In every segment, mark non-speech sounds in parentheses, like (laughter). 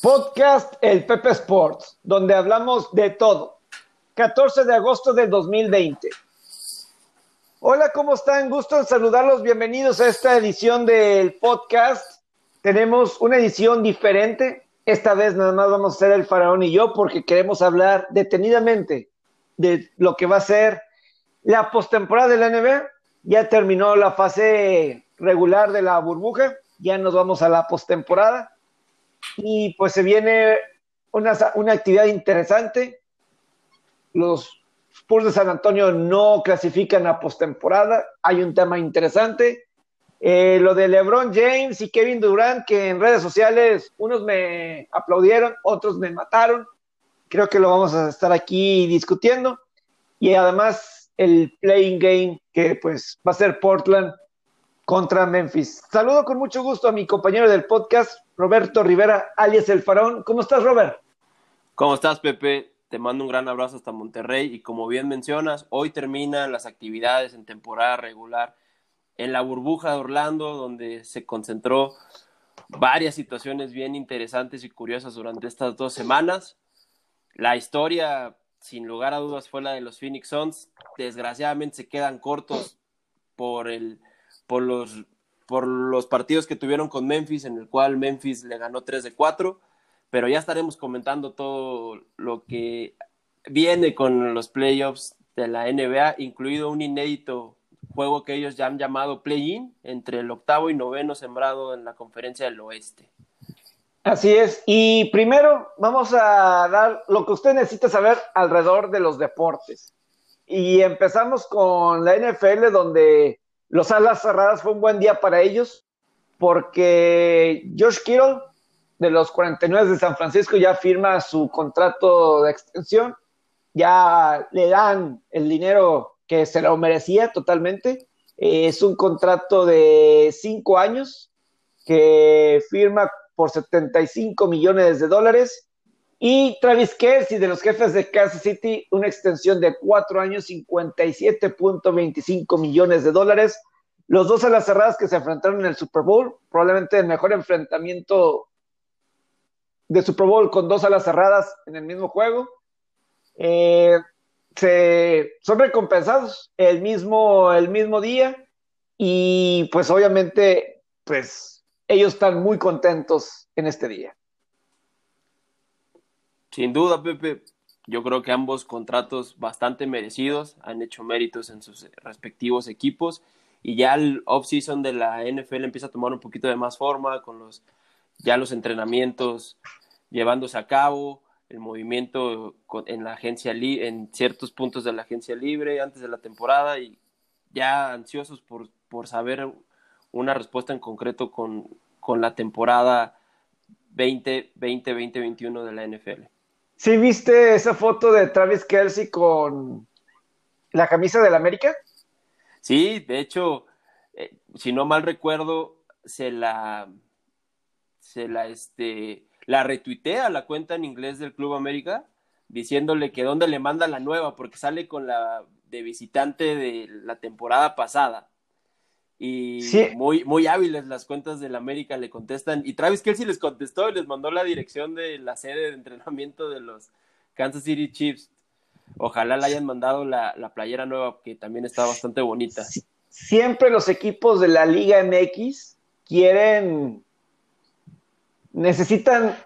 Podcast El Pepe Sports, donde hablamos de todo. 14 de agosto del 2020. Hola, ¿cómo están? Gusto en saludarlos. Bienvenidos a esta edición del podcast. Tenemos una edición diferente. Esta vez nada más vamos a ser el faraón y yo porque queremos hablar detenidamente de lo que va a ser la postemporada de la NBA. Ya terminó la fase regular de la burbuja. Ya nos vamos a la postemporada y pues se viene una, una actividad interesante. Los Spurs de San Antonio no clasifican a postemporada. Hay un tema interesante. Eh, lo de LeBron James y Kevin Durant, que en redes sociales unos me aplaudieron, otros me mataron. Creo que lo vamos a estar aquí discutiendo. Y además el playing game, que pues va a ser Portland contra Memphis. Saludo con mucho gusto a mi compañero del podcast, Roberto Rivera, alias El Faraón. ¿Cómo estás, Robert? ¿Cómo estás, Pepe? Te mando un gran abrazo hasta Monterrey y como bien mencionas, hoy terminan las actividades en temporada regular en la burbuja de Orlando, donde se concentró varias situaciones bien interesantes y curiosas durante estas dos semanas. La historia, sin lugar a dudas, fue la de los Phoenix Suns. Desgraciadamente se quedan cortos por, el, por los por los partidos que tuvieron con Memphis, en el cual Memphis le ganó 3 de 4, pero ya estaremos comentando todo lo que viene con los playoffs de la NBA, incluido un inédito juego que ellos ya han llamado play-in entre el octavo y noveno sembrado en la conferencia del oeste. Así es, y primero vamos a dar lo que usted necesita saber alrededor de los deportes. Y empezamos con la NFL, donde los alas cerradas fue un buen día para ellos porque Josh Kittle de los 49 de San Francisco ya firma su contrato de extensión, ya le dan el dinero que se lo merecía totalmente. es un contrato de cinco años que firma por 75 millones de dólares y Travis Kelsey de los jefes de Kansas City, una extensión de cuatro años, 57.25 millones de dólares. Los dos a las cerradas que se enfrentaron en el Super Bowl, probablemente el mejor enfrentamiento de Super Bowl con dos alas cerradas en el mismo juego. Eh, se, son recompensados el mismo, el mismo día y pues obviamente pues ellos están muy contentos en este día. Sin duda, Pepe. Yo creo que ambos contratos bastante merecidos han hecho méritos en sus respectivos equipos y ya el off-season de la NFL empieza a tomar un poquito de más forma con los ya los entrenamientos llevándose a cabo, el movimiento en la agencia en ciertos puntos de la agencia libre antes de la temporada y ya ansiosos por, por saber una respuesta en concreto con, con la temporada 2020-2021 de la NFL. ¿Sí viste esa foto de Travis Kelsey con la camisa del América? Sí, de hecho, eh, si no mal recuerdo, se la, se la, este, la retuitea la cuenta en inglés del Club América, diciéndole que dónde le manda la nueva, porque sale con la de visitante de la temporada pasada. Y muy, muy hábiles las cuentas del América le contestan. Y Travis Kelsey les contestó y les mandó la dirección de la sede de entrenamiento de los Kansas City Chiefs. Ojalá le hayan mandado la, la playera nueva, que también está bastante bonita. Siempre los equipos de la Liga MX quieren, necesitan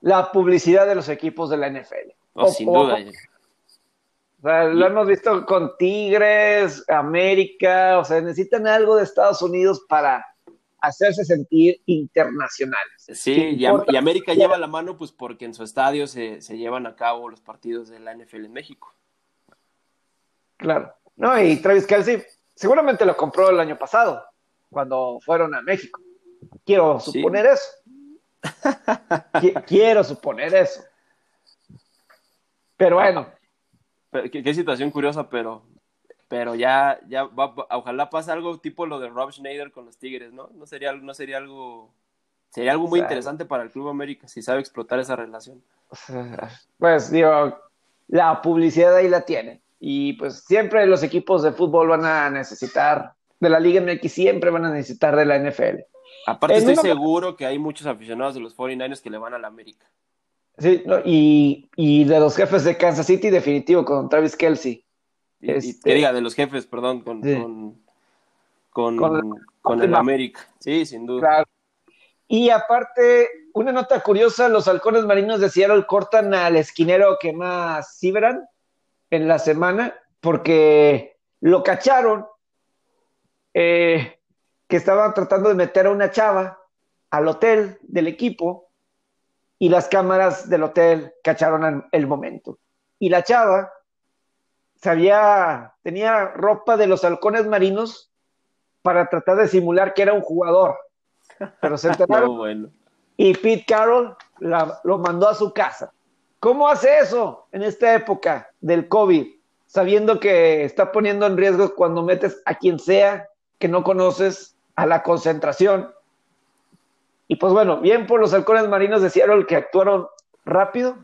la publicidad de los equipos de la NFL. Oh, sin duda lo hemos visto con Tigres, América, o sea, necesitan algo de Estados Unidos para hacerse sentir internacionales. Sí, y, América lleva la mano pues porque en su estadio se, llevan a cabo los partidos de la NFL en México. Claro. No, y Travis Kelsey seguramente lo compró el año pasado, cuando fueron a México. Quiero suponer eso. (laughs) Quiero suponer eso. Pero bueno, qué, situación curiosa, pero, pero ya, ya ojalá pase algo tipo lo de Rob Schneider con los Tigres, ¿no? No sería, no sería algo, sería algo muy interesante para el Club América si sabe explotar esa relación. Pues digo, la publicidad ahí la tiene. Y pues siempre los equipos de fútbol van a necesitar de la Liga MX, siempre van a necesitar de la NFL. Aparte, estoy seguro que hay muchos aficionados de los 49ers que le van a la América. Sí, y, de los jefes de Kansas City, definitivo, con Travis Kelsey. Y, este... diga, de los jefes, perdón, con, con, con, el América. Sí, sin duda. Y aparte, una nota curiosa, los halcones marinos de Seattle cortan al esquinero que más cibran en la semana porque lo cacharon eh, que estaba tratando de meter a una chava al hotel del equipo y las cámaras del hotel cacharon el momento. Y la chava sabía, tenía ropa de los halcones marinos para tratar de simular que era un jugador. Pero se (laughs) enteraron. Y Pete Carroll lo mandó a su casa. ¿Cómo hace eso en esta época del COVID? Sabiendo que está poniendo en riesgo cuando metes a quien sea que no conoces a la concentración. Y pues bueno, bien por los halcones marinos de Seattle que actuaron rápido,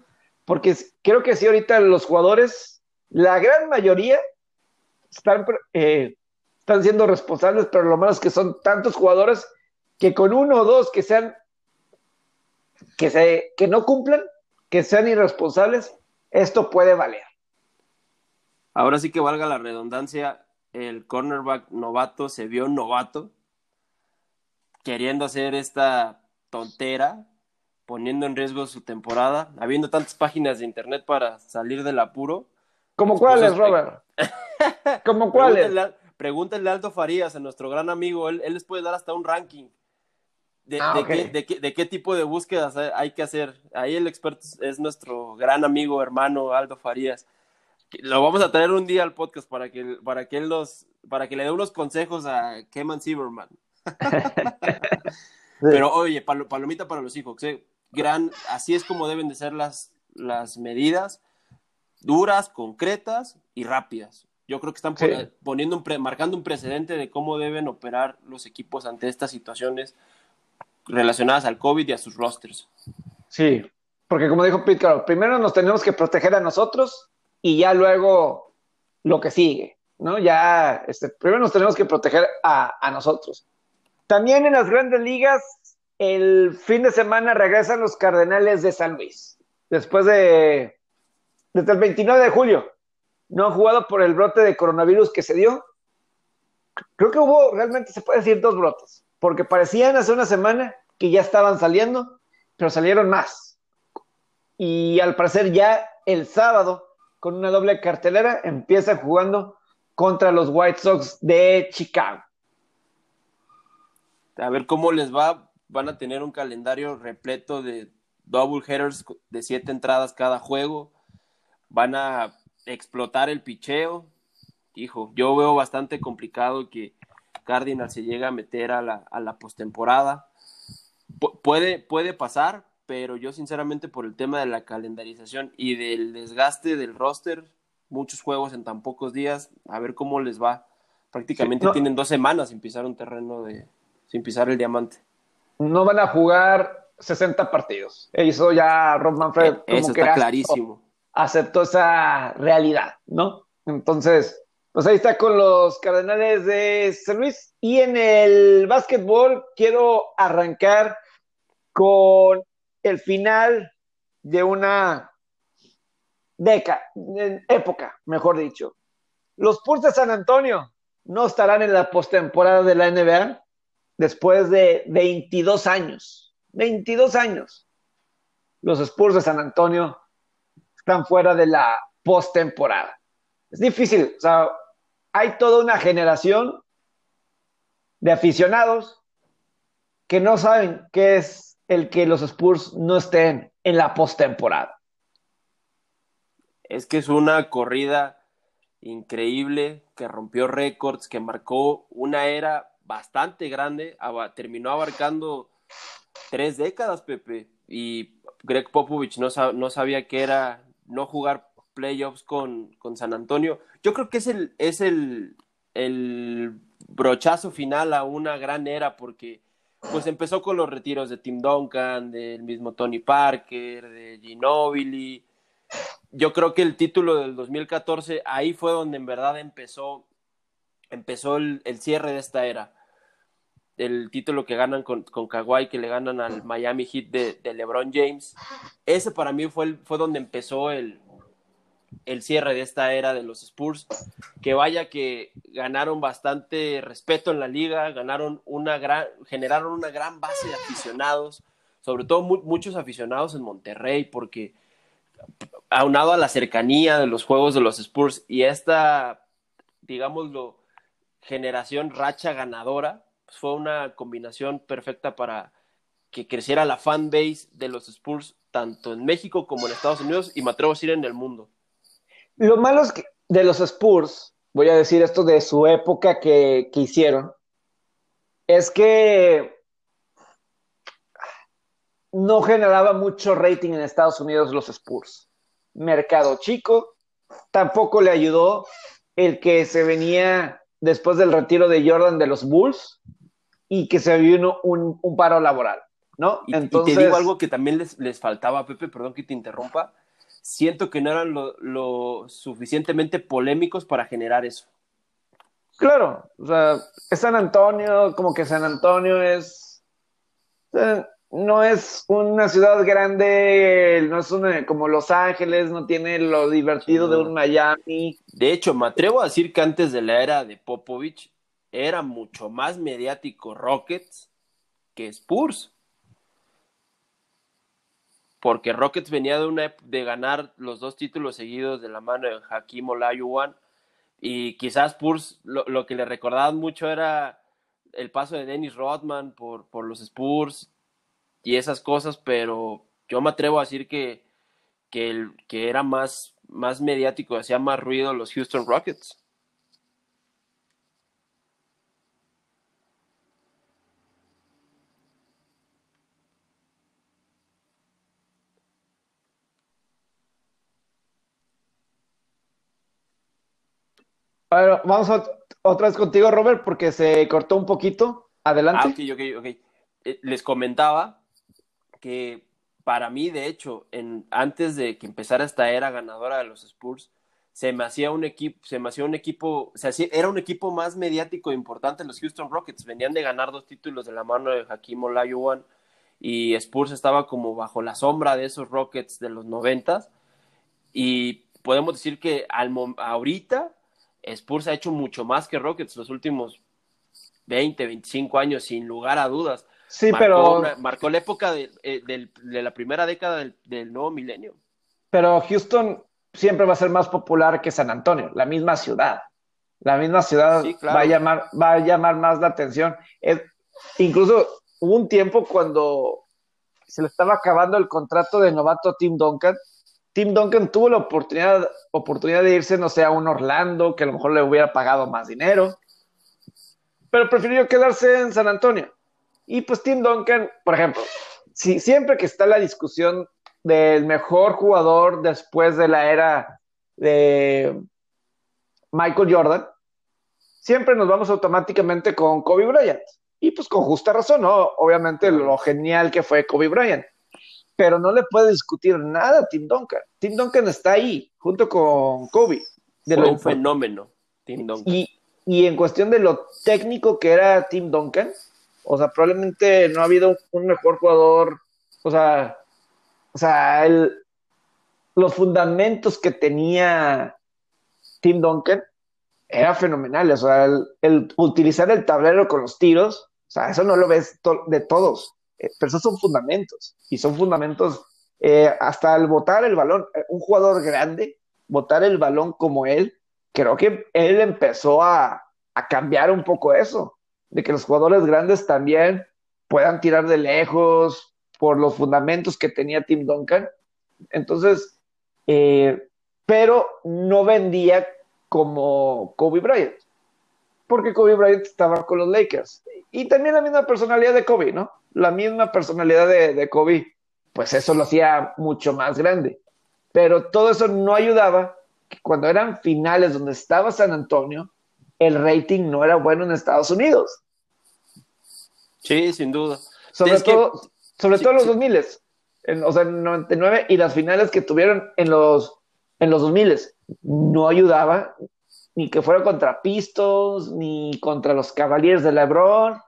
porque creo que sí ahorita los jugadores, la gran mayoría están, eh, están siendo responsables, pero lo malo es que son tantos jugadores que con uno o dos que sean que, se, que no cumplan, que sean irresponsables, esto puede valer. Ahora sí que valga la redundancia, el cornerback novato se vio novato, queriendo hacer esta tontera, poniendo en riesgo su temporada, habiendo tantas páginas de internet para salir del apuro. ¿Como cuáles, Robert? (laughs) ¿Como cuáles? Pregúntenle, a Aldo Farías, a nuestro gran amigo, él, él les puede dar hasta un ranking Ah, de, qué, tipo de búsquedas hay que hacer. Ahí el experto es nuestro gran amigo, hermano Aldo Farías. Lo vamos a traer un día al podcast para que, para que él los, para que le dé unos consejos a Keman Sieberman. Pero oye, palomita para los hijos, ¿eh? gran, así es como deben de ser las, las medidas, duras, concretas y rápidas. Yo creo que están poniendo marcando un precedente de cómo deben operar los equipos ante estas situaciones relacionadas al COVID y a sus rosters. Sí, porque como dijo Pete Carroll, primero nos tenemos que proteger a nosotros y ya luego lo que sigue, ¿no? Ya, este, primero nos tenemos que proteger a, a nosotros. También en las grandes ligas, el fin de semana regresan los Cardenales de San Luis, después de, desde el 29 de julio. No han jugado por el brote de coronavirus que se dio. Creo que hubo, realmente se puede decir, dos brotes porque parecían hace una semana que ya estaban saliendo, pero salieron más. Y al parecer ya el sábado, con una doble cartelera, empieza jugando contra los White Sox de Chicago. A ver cómo les va. Van a tener un calendario repleto de double headers de siete entradas cada juego. Van a explotar el picheo. Hijo, yo veo bastante complicado que Cardinals se llega a meter a la, a la postemporada. puede, puede pasar, pero yo sinceramente por el tema de la calendarización y del desgaste del roster, muchos juegos en tan pocos días, a ver cómo les va. Prácticamente tienen dos semanas sin pisar un terreno de, sin pisar el diamante. No van a jugar 60 partidos. Eso ya Rob Manfred e, eso está clarísimo. Aceptó esa realidad, ¿no? Entonces, pues ahí está con los Cardenales de San Luis. Y en el básquetbol quiero arrancar con el final de una década, época, mejor dicho. Los Spurs de San Antonio no estarán en la postemporada de la NBA después de 22 años. 22 años. Los Spurs de San Antonio están fuera de la postemporada es difícil. O sea, hay toda una generación de aficionados que no saben qué es el que los Spurs no estén en la postemporada. Es que es una corrida increíble que rompió récords, que marcó una era bastante grande, terminó abarcando tres décadas, Pepe, y Greg Popovich no, no sabía que era no jugar playoffs con, con San Antonio. Yo creo que es el, es el, el brochazo final a una gran era porque pues empezó con los retiros de Tim Duncan, del mismo Tony Parker, de Ginobili. Yo creo que el título del 2014 ahí fue donde en verdad empezó empezó el, el cierre de esta era. El título que ganan con, con Kawhi, que le ganan al Miami Heat de, LeBron James. Ese para mí fue, fue donde empezó el, el cierre de esta era de los Spurs. Que vaya que ganaron bastante respeto en la liga, ganaron una gran, generaron una gran base de aficionados, sobre todo muchos aficionados en Monterrey, porque aunado a la cercanía de los juegos de los Spurs y esta, digámoslo, generación racha ganadora, pues fue una combinación perfecta para que creciera la fan base de los Spurs tanto en México como en Estados Unidos y me atrevo a decir en el mundo. Lo malo es que de los Spurs, voy a decir esto de su época que, que hicieron, es que no generaba mucho rating en Estados Unidos los Spurs. Mercado chico, tampoco le ayudó el que se venía después del retiro de Jordan de los Bulls y que se vino un, un paro laboral, ¿no? Y, Entonces... te digo algo que también les, les, faltaba, Pepe, perdón que te interrumpa. Siento que no eran lo, lo suficientemente polémicos para generar eso. Claro, o sea, es San Antonio, como que San Antonio es no es una ciudad grande, no es una, como Los Ángeles, no tiene lo divertido de un Miami. De hecho, me atrevo a decir que antes de la era de Popovich era mucho más mediático Rockets que Spurs. Porque Rockets venía de, una, de ganar los dos títulos seguidos de la mano de Hakim Olajuwon y quizás Spurs lo, que le recordaban mucho era el paso de Dennis Rodman por, los Spurs y esas cosas, pero yo me atrevo a decir que, que, el, que era más, más mediático, hacía más ruido los Houston Rockets. Vamos otra vez contigo, Robert, porque se cortó un poquito. Adelante. Ah, ok, ok, ok. Eh, les comentaba que para mí, de hecho, en, antes de que empezara esta era ganadora de los Spurs, se me hacía un equipo, se me hacía un equipo, era un equipo más mediático e importante los Houston Rockets. Venían de ganar dos títulos de la mano de Hakim Olajuwon y Spurs estaba como bajo la sombra de esos Rockets de los noventas. Y podemos decir que al, ahorita Spurs ha hecho mucho más que Rockets los últimos 20, 25 años, sin lugar a dudas. Sí, pero. marcó la época de, eh, de, la primera década del, nuevo milenio. Pero Houston siempre va a ser más popular que San Antonio, la misma ciudad. La misma ciudad va, a llamar, va a llamar más la atención. incluso hubo un tiempo cuando se le estaba acabando el contrato de novato a Tim Duncan. Tim Duncan tuvo la oportunidad, oportunidad de irse, no sé, a un Orlando, que a lo mejor le hubiera pagado más dinero, pero prefirió quedarse en San Antonio. Y pues Tim Duncan, por ejemplo, si, siempre que está la discusión del mejor jugador después de la era de Michael Jordan, siempre nos vamos automáticamente con Kobe Bryant. Y pues con justa razón. Obviamente lo genial que fue Kobe Bryant. Pero no le puede discutir nada a Tim Duncan. Tim Duncan está ahí, junto con Kobe. De fue un fenómeno, Tim Duncan. Y, y en cuestión de lo técnico que era Tim Duncan, o sea, probablemente no ha habido un mejor jugador. O sea, o sea, el, los fundamentos que tenía Tim Duncan era fenomenal. O sea, el, utilizar el tablero con los tiros, o sea, eso no lo ves de todos. Eh, pero esos son fundamentos. Y son fundamentos eh, hasta el botar el balón. Eh, un jugador grande, botar el balón como él, creo que él empezó a, a cambiar un poco eso de que los jugadores grandes también puedan tirar de lejos por los fundamentos que tenía Tim Duncan. Entonces, pero no vendía como Kobe Bryant, porque Kobe Bryant estaba con los Lakers. Y también la misma personalidad de Kobe, ¿no? La misma personalidad de, de Kobe, pues eso lo hacía mucho más grande. Pero todo eso no ayudaba que cuando eran finales donde estaba San Antonio, el rating no era bueno en Estados Unidos. Sí, sin duda. Sobre todo, sobre todo los 2000, en, o sea, en 99 y las finales que tuvieron en los, en los 2000 no ayudaba ni que fuera contra Pistons, ni contra los Cavaliers de LeBron.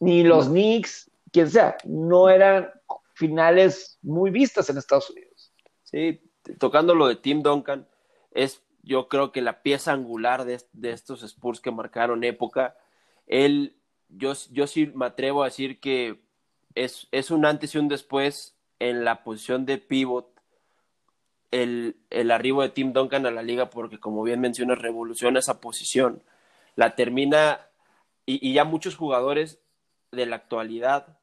Ni los Knicks, quien sea, no eran finales muy vistas en Estados Unidos. Sí, tocando lo de Tim Duncan, es yo creo que la pieza angular de, estos Spurs que marcaron época. Él, yo, yo sí me atrevo a decir que es, es un antes y un después en la posición de pivot el, el, arribo de Tim Duncan a la liga porque como bien mencionas revoluciona esa posición la termina y, ya muchos jugadores de la actualidad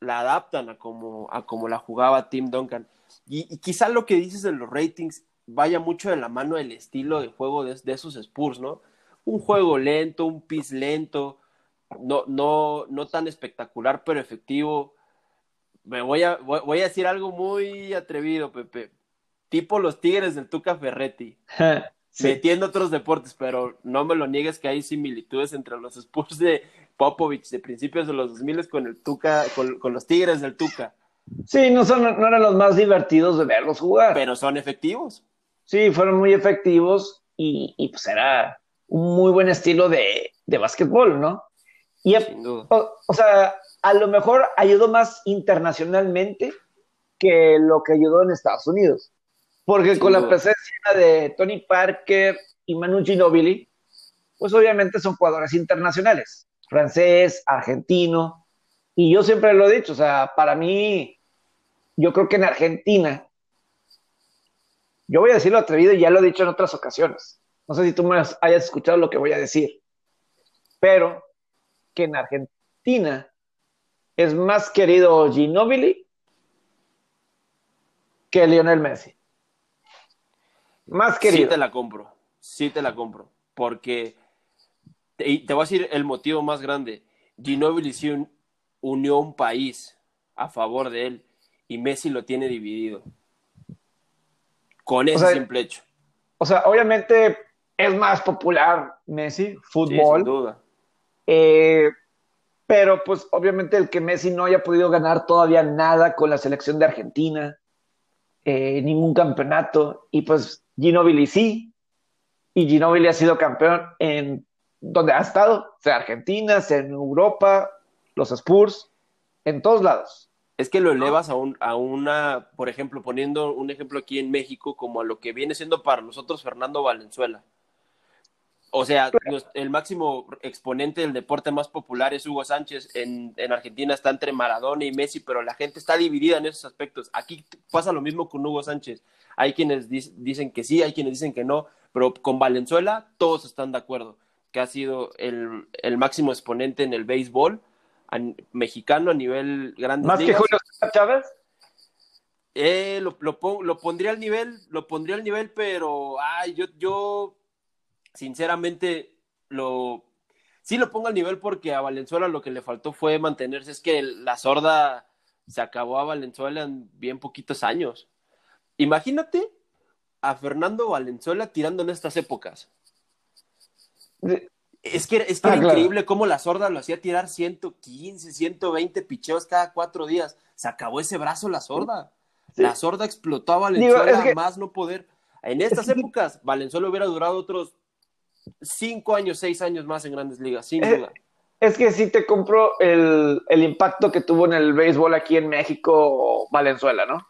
la adaptan a como, a como la jugaba Tim Duncan y, quizá lo que dices de los ratings vaya mucho de la mano del estilo de juego de, esos Spurs, ¿no? Un juego lento, un pis lento, no, no, no tan espectacular, pero efectivo. Me voy a, voy, a decir algo muy atrevido, Pepe. Tipo los Tigres del Tuca Ferretti. (laughs) Metiendo otros deportes, pero no me lo niegues que hay similitudes entre los Spurs de Popovich de principios de los 2000 con el Tuca, con los Tigres del Tuca. Sí, no, son, no eran los más divertidos de verlos jugar. Pero son efectivos. Sí, fueron muy efectivos y, y pues era un muy buen estilo de, de básquetbol, ¿no? Y, o, o, sea, a lo mejor ayudó más internacionalmente que lo que ayudó en Estados Unidos. Porque con la presencia de Tony Parker y Manu Ginobili, pues obviamente son jugadores internacionales, francés, argentino, y yo siempre lo he dicho, o sea, para mí yo creo que en Argentina, yo voy a decirlo atrevido y ya lo he dicho en otras ocasiones. No sé si tú me hayas escuchado lo que voy a decir, pero que en Argentina es más querido Ginobili que Lionel Messi. Más querido. Sí te la compro, sí te la compro, porque te, te voy a decir el motivo más grande. Ginobili sí unió un país a favor de él y Messi lo tiene dividido. Con ese simple hecho. O sea, obviamente es más popular Messi, fútbol. sin duda. Eh, pero pues obviamente el que Messi no haya podido ganar todavía nada con la selección de Argentina, eh, ningún campeonato, y pues Ginobili sí, y Ginobili ha sido campeón en donde ha estado, sea Argentina, sea en Europa, los Spurs, en todos lados. Es que lo elevas a, un, a una, por ejemplo, poniendo un ejemplo aquí en México, como a lo que viene siendo para nosotros Fernando Valenzuela. O sea, el máximo exponente del deporte más popular es Hugo Sánchez. En, en, Argentina está entre Maradona y Messi, pero la gente está dividida en esos aspectos. Aquí pasa lo mismo con Hugo Sánchez. Hay quienes dicen que sí, hay quienes dicen que no, pero con Valenzuela todos están de acuerdo, que ha sido el, el máximo exponente en el béisbol mexicano a nivel grande. ¿Más que Julio Chávez? Eh, lo, lo, pondría al nivel, lo pondría al nivel, pero ay, yo, yo sinceramente lo sí lo pongo al nivel porque a Valenzuela lo que le faltó fue mantenerse. Es que la sorda se acabó a Valenzuela en bien poquitos años. Imagínate a Fernando Valenzuela tirando en estas épocas. Es que, es que ah, era increíble cómo la sorda lo hacía tirar 115, 120 picheos cada cuatro días. Se acabó ese brazo la sorda. La sorda explotó a Valenzuela más no poder. En estas épocas, Valenzuela hubiera durado otros cinco años, seis años más en grandes ligas, sin eh, duda. Es que sí te compro el, impacto que tuvo en el béisbol aquí en México, Valenzuela, ¿no?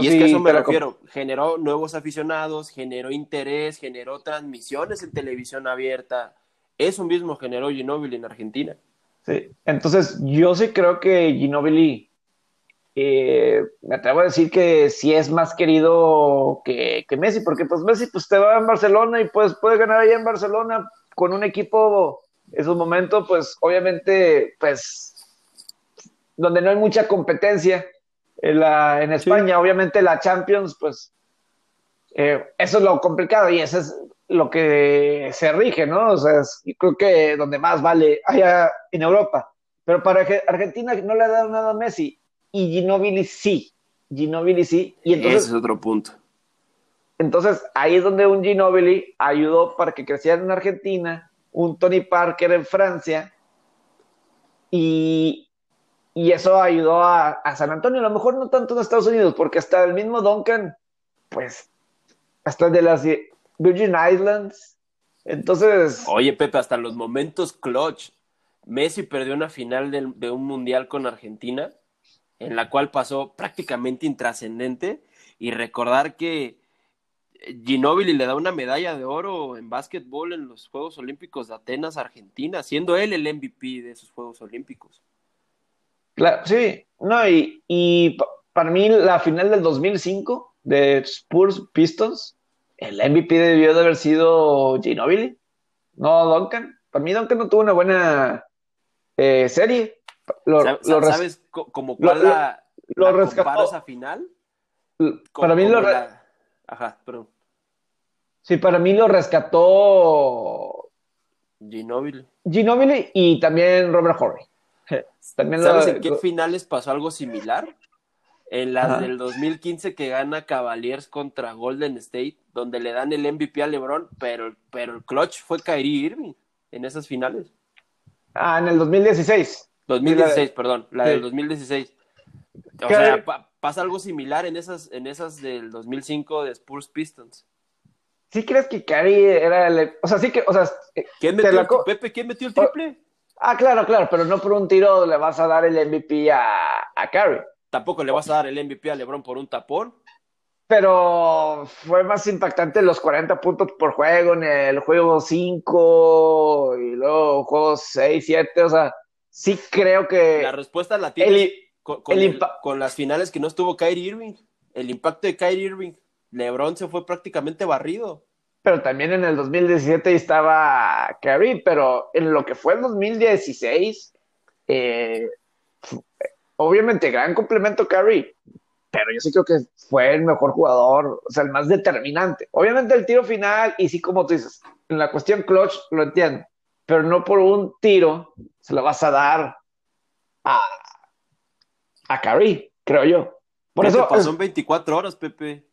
Y es que eso me refiero, generó nuevos aficionados, generó interés, generó transmisiones en televisión abierta, eso mismo generó Ginobili en Argentina. Sí, entonces yo sí creo que Ginobili, eh, me atrevo a decir que sí es más querido que, Messi, porque pues Messi pues te va en Barcelona y pues puede ganar allá en Barcelona con un equipo en su momento pues obviamente pues donde no hay mucha competencia en, la, en España, obviamente la Champions pues eh, eso es lo complicado y ese es lo que se rige, ¿no? O sea, creo que donde más vale allá en Europa. Pero para Argentina no le ha dado nada a Messi y Ginobili sí. Ginobili sí. Y entonces, Ese es otro punto. Entonces ahí es donde un Ginobili ayudó para que creciera en Argentina, un Tony Parker en Francia y, y eso ayudó a, a, San Antonio. A lo mejor no tanto en Estados Unidos, porque hasta el mismo Duncan, pues, hasta de las Virgin Islands. Entonces. Oye, Pepe, hasta los momentos clutch Messi perdió una final de un mundial con Argentina, en la cual pasó prácticamente intrascendente, y recordar que Ginóbili le da una medalla de oro en básquetbol en los Juegos Olímpicos de Atenas, Argentina, siendo él el MVP de esos Juegos Olímpicos. Claro, sí, no, y, y para mí la final del 2005 de Spurs Pistons, el MVP debió de haber sido Ginobili, no Duncan. Para mí Duncan no tuvo una buena eh, serie. Lo, ¿Sabes, como cuál la, lo rescató. esa final? Para mí lo... Ajá, perdón. Sí, para mí lo rescató Ginobili. Ginobili y también Robert Horry. (laughs) ¿Sabes en qué finales pasó algo similar? En la del 2015 que gana Cavaliers contra Golden State, donde le dan el MVP a LeBron, pero, pero el clutch fue Kyrie Irving en esas finales. Ah, en el 2016. 2016, perdón, la del 2016. O sea, pasa algo similar en esas, en esas del 2005 de Spurs Pistons. ¿Sí crees que Kyrie era el... O sea, sí que... O sea, ¿Quién metió, el, Pepe, ¿quién metió el triple? Ah, claro, claro, pero no por un tiro le vas a dar el MVP a, a Tampoco le vas a dar el MVP a LeBron por un tapón. Pero fue más impactante los 40 puntos por juego en el juego 5 y luego juego 6, 7. O sea, sí creo que. La respuesta la tiene con, con las finales que no estuvo Kyrie Irving. El impacto de Kyrie Irving. LeBron se fue prácticamente barrido. Pero también en el 2017 estaba Curry, pero en lo que fue el 2016, eh, obviamente gran complemento Curry, pero yo sí creo que fue el mejor jugador, o sea, el más determinante. Obviamente el tiro final, y sí como tú dices, en la cuestión clutch lo entiendo, pero no por un tiro se lo vas a dar a, a Curry, creo yo. Por eso pasó en 24 horas, Pepe.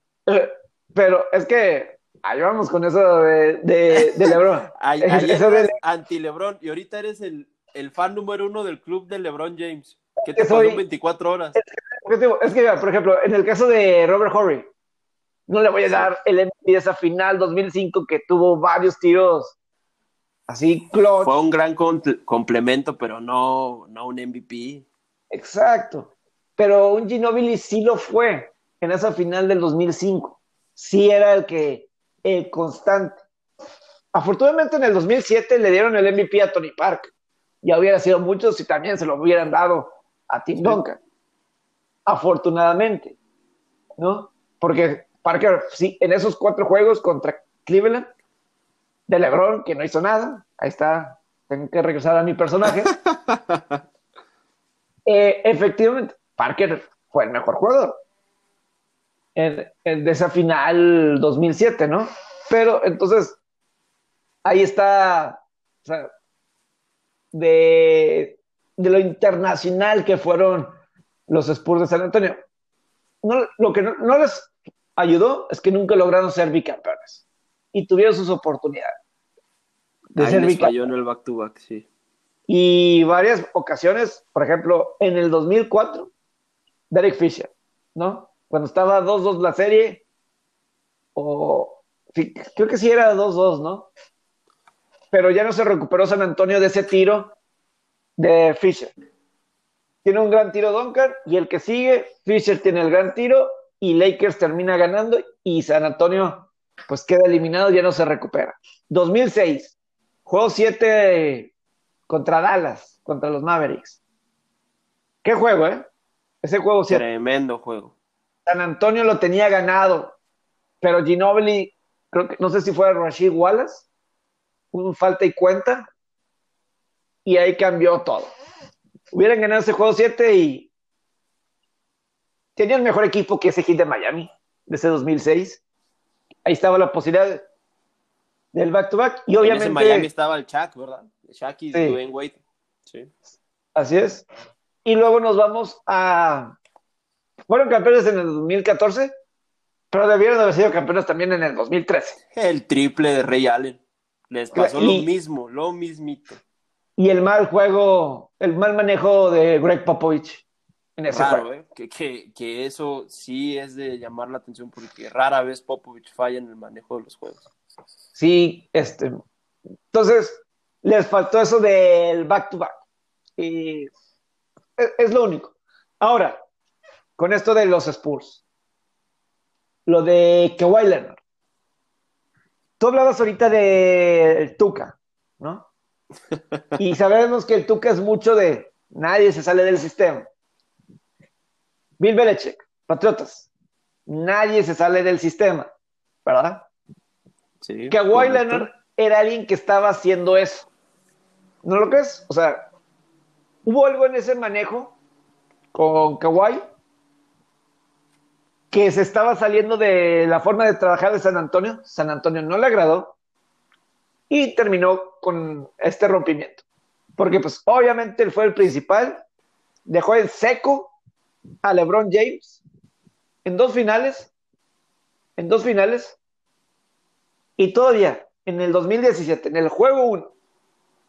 Pero es que ahí vamos con eso de, de, Lebron. (laughs) Anti Lebron y ahorita eres el, el, fan número uno del club de Lebron James. ¿Qué te pasó en 24 horas? Es que, por ejemplo, en el caso de Robert Horry, no le voy a dar el MVP de esa final 2005 que tuvo varios tiros así clutch. Fue un gran complemento, pero no, no un MVP. Exacto. Pero un Ginobili sí lo fue en esa final del 2005. Sí era el que, constante. Afortunadamente en el 2007 le dieron el MVP a Tony Park. Ya hubiera sido mucho si también se lo hubieran dado a Tim Duncan. Afortunadamente, ¿no? Porque Parker, sí, en esos cuatro juegos contra Cleveland, de LeBron, que no hizo nada, ahí está, tengo que regresar a mi personaje. (laughs) Eh, efectivamente, Parker fue el mejor jugador en, de esa final 2007, ¿no? Pero entonces, ahí está, o sea, de, lo internacional que fueron los Spurs de San Antonio. lo que no, les ayudó es que nunca lograron ser bicampeones y tuvieron sus oportunidades de ser bicampeones. en el back to back, sí. Y varias ocasiones, por ejemplo, en el 2004, Derek Fisher, ¿no? Cuando estaba 2-2 la serie, o creo que sí era 2-2, ¿no? Pero ya no se recuperó San Antonio de ese tiro de Fisher. Tiene un gran tiro Duncan y el que sigue, Fisher tiene el gran tiro y Lakers termina ganando y San Antonio pues queda eliminado, ya no se recupera. 2006, juego 7 contra Dallas, contra los Mavericks. ¿Qué juego, eh? Ese juego 7. Tremendo juego. San Antonio lo tenía ganado, pero Ginobili, creo que no sé si fue Rashid Wallace, un falta y cuenta, y ahí cambió todo. Hubieran ganado ese juego 7 y tenían mejor equipo que ese hit de Miami, de ese 2006. Ahí estaba la posibilidad del back-to-back. y obviamente. En Miami estaba el Shaq, ¿verdad? Shaq y Dwayne Wade. Sí. Así es. Y luego nos vamos a fueron campeones en el 2014, pero debieron haber sido campeones también en el 2013. El triple de Ray Allen. Les pasó lo mismo, lo mismito. Y el mal juego, el mal manejo de Greg Popovich en ese juego. ¿eh? Que, que, eso sí es de llamar la atención porque rara vez Popovich falla en el manejo de los juegos. Sí, este. Entonces, les faltó eso del back to back. Y es, lo único. Ahora, con esto de los Spurs, lo de Kawhi Leonard. Tú hablabas ahorita de Tuca, ¿no? Y sabemos que el Tuca es mucho de nadie se sale del sistema. Bill Belichick, Patriotas, nadie se sale del sistema, ¿verdad? Sí. Kawhi Leonard era alguien que estaba haciendo eso. ¿No lo crees? O sea, hubo algo en ese manejo con Kawhi que se estaba saliendo de la forma de trabajar de San Antonio. San Antonio no le agradó y terminó con este rompimiento. Porque pues obviamente él fue el principal, dejó en seco a LeBron James en dos finales, en dos finales, y todavía en el 2017, en el juego 1,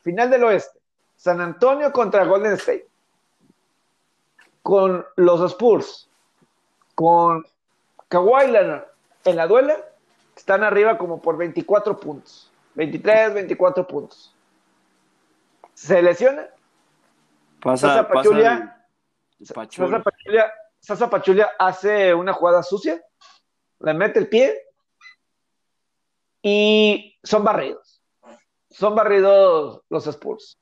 final del oeste, San Antonio contra Golden State, con los Spurs, con Kawhi Leonard en la duela, están arriba como por 24 puntos, 23, 24 puntos. Se lesiona. Pasa, Sasa Pachulia, Sasa Pachulia hace una jugada sucia, le mete el pie y son barridos. Son barridos los Spurs.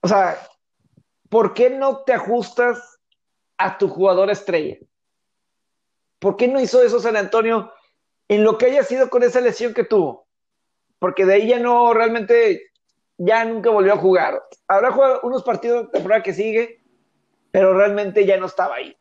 O sea, ¿por qué no te ajustas a tu jugador estrella? ¿Por qué no hizo eso San Antonio en lo que haya sido con esa lesión que tuvo? Porque de ahí ya no realmente, ya nunca volvió a jugar. Habrá jugado unos partidos de temporada que sigue, pero realmente ya no estaba ahí.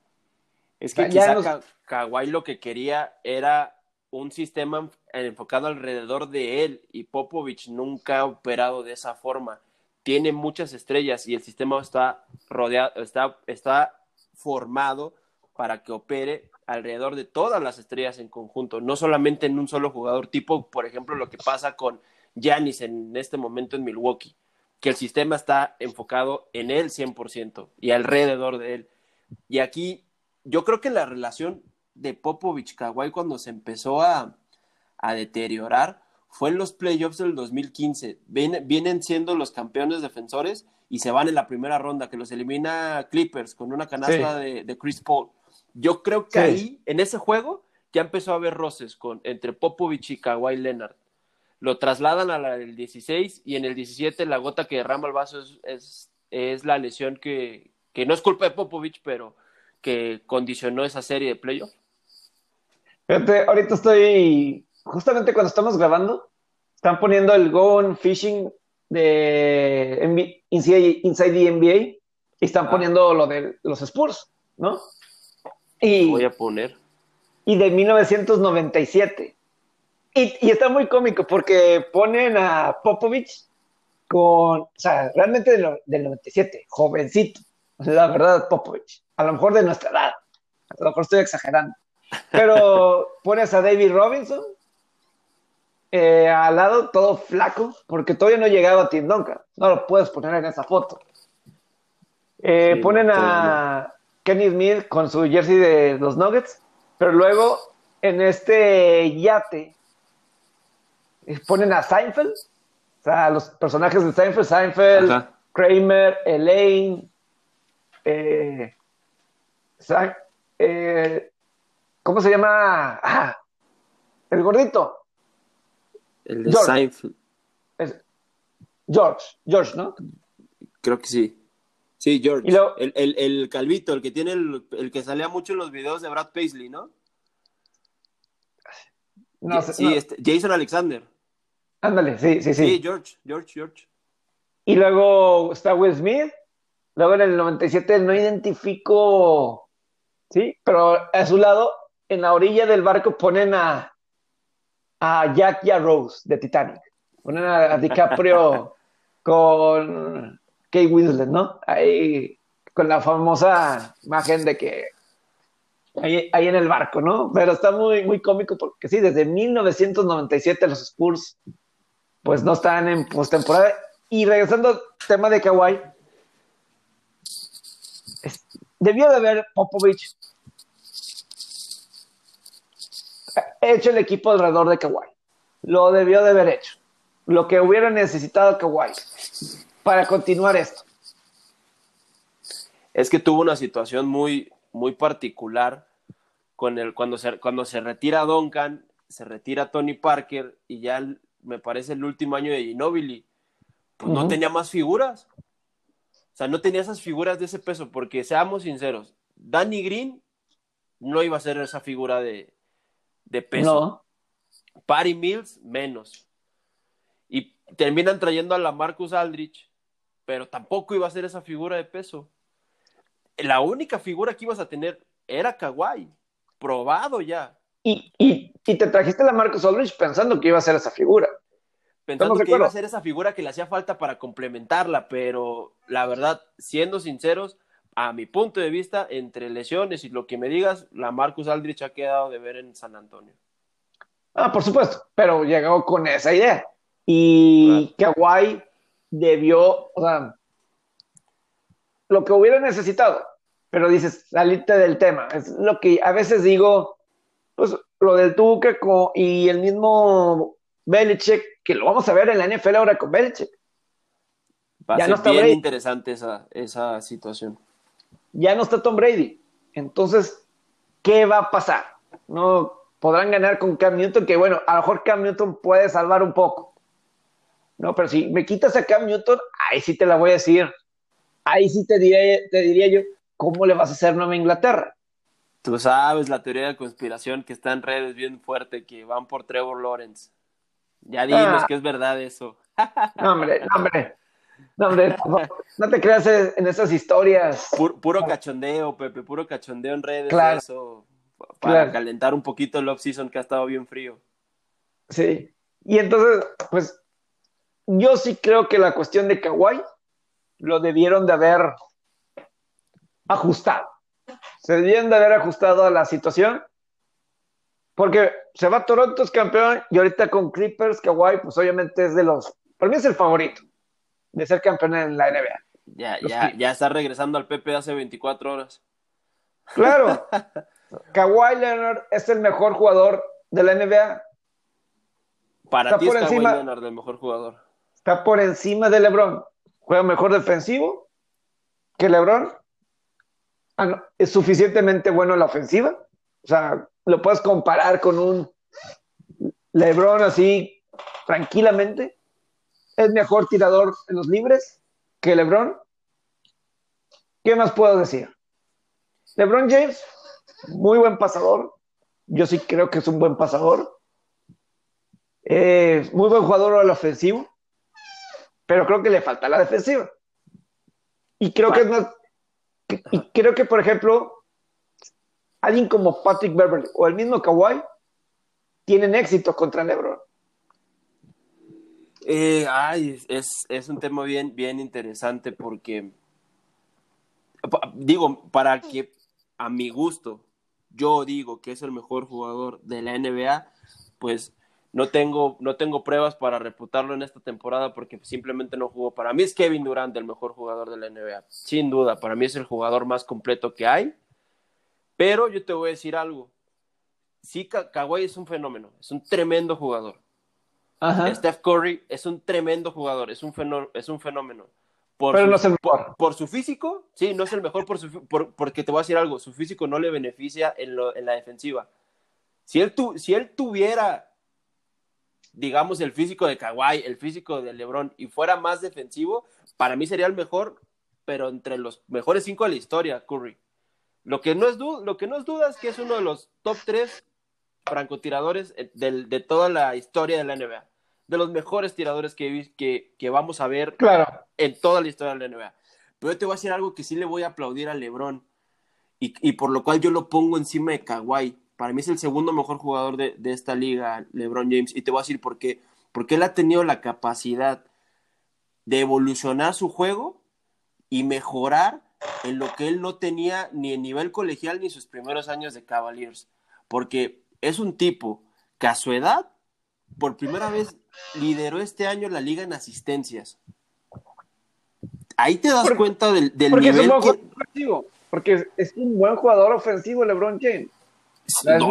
Es que quizá Kawhi lo que quería era un sistema enfocado alrededor de él y Popovich nunca ha operado de esa forma. Tiene muchas estrellas y el sistema está rodeado, está, está formado para que opere alrededor de todas las estrellas en conjunto, no solamente en un solo jugador, tipo, por ejemplo, lo que pasa con Giannis en este momento en Milwaukee, que el sistema está enfocado en él 100% y alrededor de él. Y aquí yo creo que la relación de Popovich Kawhi cuando se empezó a, deteriorar fue en los playoffs del 2015. vienen siendo los campeones defensores y se van en la primera ronda, que los elimina Clippers con una canasta de, Chris Paul. Yo creo que ahí, en ese juego, ya empezó a haber roces con, entre Popovich y Kawhi Leonard. Lo trasladan a la del 16 y en el 17 la gota que derrama el vaso es, es, la lesión que, que no es culpa de Popovich, pero que condicionó esa serie de playoffs. Fíjate, ahorita estoy, justamente cuando estamos grabando, están poniendo el Gone Fishing de Inside, the NBA y están ah. poniendo lo de los Spurs, ¿no? Y, Voy a poner. Y de 1997. Y, y está muy cómico porque ponen a Popovich con, o sea, realmente del, del 97, jovencito, la verdad, Popovich, a lo mejor de nuestra edad, a lo mejor estoy exagerando pero (laughs) pones a David Robinson eh, al lado, todo flaco, porque todavía no llegaba a Tim Duncan. No lo puedes poner en esa foto. Eh, ponen a Kenny Smith con su jersey de los Nuggets, pero luego en este yate eh, ponen a Seinfeld, o sea, los personajes de Seinfeld, Seinfeld, Kramer, Elaine, eh, ¿Cómo se llama? Ah, el gordito. El de George. George, George, ¿no? Creo que sí. Sí, George. el, calvito, el que tiene el, que salía mucho en los videos de Brad Paisley, ¿no? No, sí, este, Jason Alexander. Ándale, sí, sí, sí. Sí, George, George, George. Y luego está Will Smith. Luego en el 97 no identifico, sí, pero a su lado en la orilla del barco ponen a, a Jack y a Rose de Titanic. Ponen a, DiCaprio (laughs) con Kate Winslet, ¿no? Ahí con la famosa imagen de que ahí, ahí, en el barco, ¿no? Pero está muy, muy cómico porque sí, desde 1997 los Spurs pues no están en postemporada. Y regresando al tema de Kawhi, debió de haber Popovich hecho el equipo alrededor de Kawhi. Lo debió de haber hecho. Lo que hubiera necesitado Kawhi. para continuar esto? Es que tuvo una situación muy, muy particular con el, cuando, se, cuando se retira Duncan, se retira Tony Parker y ya me parece el último año de Ginobili, pues no tenía más figuras. O sea, no tenía esas figuras de ese peso, porque seamos sinceros, Danny Green no iba a ser esa figura de, de peso. No. Patty Mills, menos. Y terminan trayendo a la Marcus Aldrich, pero tampoco iba a ser esa figura de peso. La única figura que ibas a tener era Kawhi, probado ya. Y, y, y te trajiste a la Marcus Aldrich pensando que iba a ser esa figura. Pensando que iba a ser esa figura que le hacía falta para complementarla, pero la verdad, siendo sinceros, a mi punto de vista, entre lesiones y lo que me digas, la Marcus Aldrich ha quedado de ver en San Antonio. Ah, por supuesto, pero llegó con esa idea. Y Kawhi debió, o sea, lo que hubiera necesitado, pero dices, salirte del tema. Es lo que a veces digo, pues lo del Tuque y el mismo Belichick, que lo vamos a ver en la NFL ahora con Belichick. Va a ser bien interesante esa, esa situación ya no está Tom Brady. Entonces, ¿qué va a pasar? No podrán ganar con Cam Newton, que bueno, a lo mejor Cam Newton puede salvar un poco. No, pero si me quitas a Cam Newton, ahí sí te la voy a decir. Ahí sí te diría, te diría yo, ¿cómo le vas a hacer Nueva Inglaterra? Tú sabes la teoría de conspiración que está en redes bien fuerte, que van por Trevor Lawrence. Ya dinos ah. que es verdad eso. no, hombre, no, hombre. No, hombre, (laughs) no, te creas en esas historias. Puro, cachondeo, Pepe, puro cachondeo en redes. Claro. Eso, para calentar un poquito el off-season que ha estado bien frío. Sí. Y entonces, pues, yo sí creo que la cuestión de Kawhi lo debieron de haber ajustado. Se debieron de haber ajustado a la situación. Porque se va Toronto, es campeón, y ahorita con Clippers, Kawhi, pues obviamente es de los. Para mí es el favorito de ser campeón en la NBA. Ya, ya, ya está regresando al PP hace 24 horas. Claro. (laughs) Kawhi Leonard es el mejor jugador de la NBA. Para ti es Kawhi Leonard el mejor jugador. Está por encima de LeBron. Juega mejor defensivo que LeBron. Ah, es suficientemente bueno en la ofensiva. O sea, lo puedes comparar con un LeBron así tranquilamente es mejor tirador en los libres que LeBron. ¿Qué más puedo decir? LeBron James, muy buen pasador. Yo sí creo que es un buen pasador. muy buen jugador al ofensivo, pero creo que le falta la defensiva. Y creo que es más. Y creo que, por ejemplo, alguien como Patrick Beverly o el mismo Kawhi tienen éxito contra LeBron. Eh, ay, es, un tema bien, bien interesante porque, digo, para que a mi gusto yo digo que es el mejor jugador de la NBA, pues no tengo, no tengo pruebas para reputarlo en esta temporada porque simplemente no jugó. Para mí es Kevin Durant el mejor jugador de la NBA, sin duda, para mí es el jugador más completo que hay, pero yo te voy a decir algo, sí, Kawhi es un fenómeno, es un tremendo jugador Steph Curry es un tremendo jugador, es un, es un fenómeno. Por Pero no es el mejor. Por su físico, sí, no es el mejor por su, porque te voy a decir algo, su físico no le beneficia en, la defensiva. Si él, si él tuviera, digamos, el físico de Kawhi, el físico de LeBron y fuera más defensivo, para mí sería el mejor, pero entre los mejores cinco de la historia, Curry. Lo que no es, lo que no es duda es que es uno de los top tres francotiradores eh, de, toda la historia de la NBA. De los mejores tiradores que, que, que vamos a ver en toda la historia de la NBA. Pero yo te voy a decir algo que sí le voy a aplaudir a LeBron y, y por lo cual yo lo pongo encima de Kawhi. Para mí es el segundo mejor jugador de, de esta liga, LeBron James. Y te voy a decir por qué. Porque él ha tenido la capacidad de evolucionar su juego y mejorar en lo que él no tenía ni en nivel colegial ni sus primeros años de Cavaliers. Porque es un tipo que a su edad, por primera vez, lideró este año la liga en asistencias. Ahí te das cuenta del, porque nivel. Es un porque es un buen jugador ofensivo, LeBron James.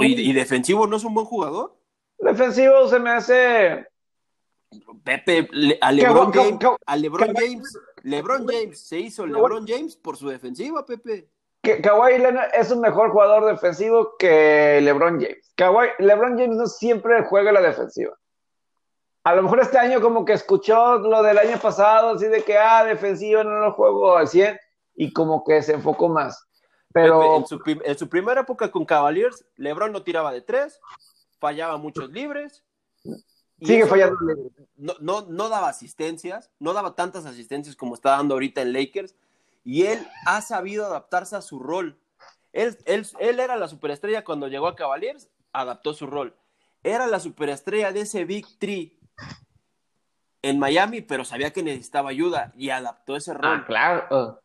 y, defensivo no es un buen jugador? Defensivo se me hace. Pepe, a LeBron, James, a LeBron James LeBron James se hizo LeBron James por su defensiva, Pepe. Que Kawhi Leonard es un mejor jugador defensivo que LeBron James. Kawhi, LeBron James no siempre juega la defensiva. A lo mejor este año como que escuchó lo del año pasado, así de que, ah, defensiva no lo juego al 100, y como que se enfocó más. Pero... En su, en su primera época con Cavaliers, LeBron no tiraba de tres, fallaba muchos libres, Sigue fallando. No, no, no daba asistencias, no daba tantas asistencias como está dando ahorita en Lakers, y él ha sabido adaptarse a su rol. Él, él, él era la superestrella cuando llegó a Cavaliers, adaptó su rol. Era la superestrella de ese Big Three en Miami, pero sabía que necesitaba ayuda y adaptó ese rol. Ah, claro.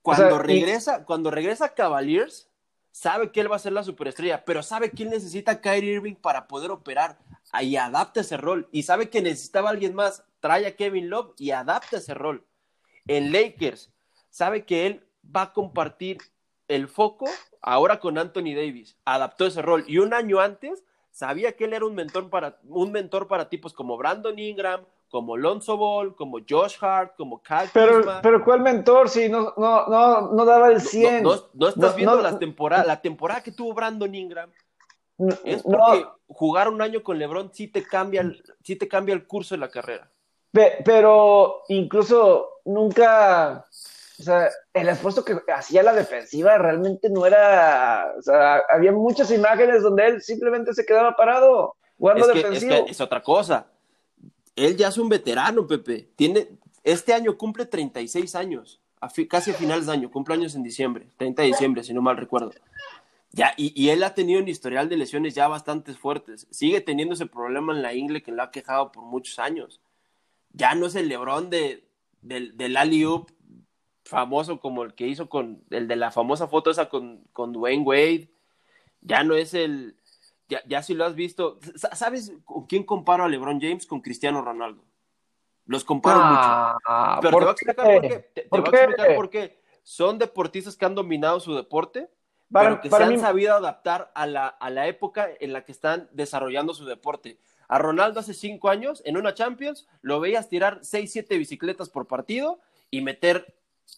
Cuando, regresa, cuando regresa a Cavaliers, sabe que él va a ser la superestrella, pero sabe que él necesita a Kyrie Irving para poder operar y adapta ese rol. Y sabe que necesitaba alguien más, trae a Kevin Love y adapta ese rol. En Lakers, sabe que él va a compartir el foco ahora con Anthony Davis. Adaptó ese rol. Y un año antes, sabía que él era un mentor para, un mentor para tipos como Brandon Ingram, como Lonzo Ball, como Josh Hart, como Kyle pero, Pero ¿cuál mentor si no, no, no, no daba el 100? No, estás viendo la, temporada, la temporada que tuvo Brandon Ingram. Es porque jugar un año con LeBron sí te cambia el, sí te cambia el curso de la carrera. pero incluso nunca, o sea, el esfuerzo que hacía la defensiva realmente no era, o sea, había muchas imágenes donde él simplemente se quedaba parado jugando defensivo. Es, es otra cosa él ya es un veterano, Pepe. Tiene, este año cumple 36 años, casi a finales de año, cumple años en diciembre, 30 de diciembre, si no mal recuerdo. Ya, y, él ha tenido un historial de lesiones ya bastante fuertes. Sigue teniendo ese problema en la ingle que lo ha quejado por muchos años. Ya no es el Lebron de, del, del famoso como el que hizo con el de la famosa foto esa con, con Dwayne Wade. Ya no es el, ya, si lo has visto, ¿sabes con quién comparo a LeBron James con Cristiano Ronaldo? Los comparo mucho. Pero te voy a explicar por qué. Te, voy a explicar por qué. Son deportistas que han dominado su deporte, pero que se han sabido adaptar a la, a la época en la que están desarrollando su deporte. A Ronaldo hace cinco años, en una Champions, lo veías tirar seis, siete bicicletas por partido y meter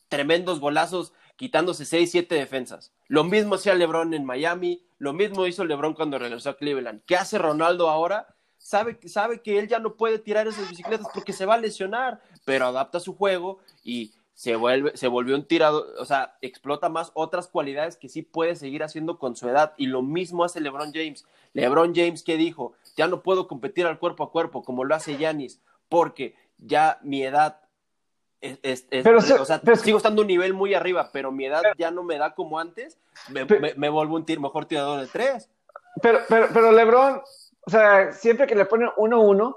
tremendos golazos quitándose 6, 7 defensas. Lo mismo hacía LeBron en Miami, lo mismo hizo LeBron cuando regresó a Cleveland. ¿Qué hace Ronaldo ahora? Sabe, sabe que él ya no puede tirar esas bicicletas porque se va a lesionar, pero adapta su juego y se vuelve, se volvió un tirado, o sea, explota más otras cualidades que sí puede seguir haciendo con su edad. Y lo mismo hace LeBron James. LeBron James que dijo, ya no puedo competir al cuerpo a cuerpo como lo hace Yanis, porque ya mi edad pero, o sea, sigo estando un nivel muy arriba, pero mi edad ya no me da como antes, me, me, vuelvo un mejor tirador de tres. Pero, pero, pero LeBron, o sea, siempre que le ponen 1-1,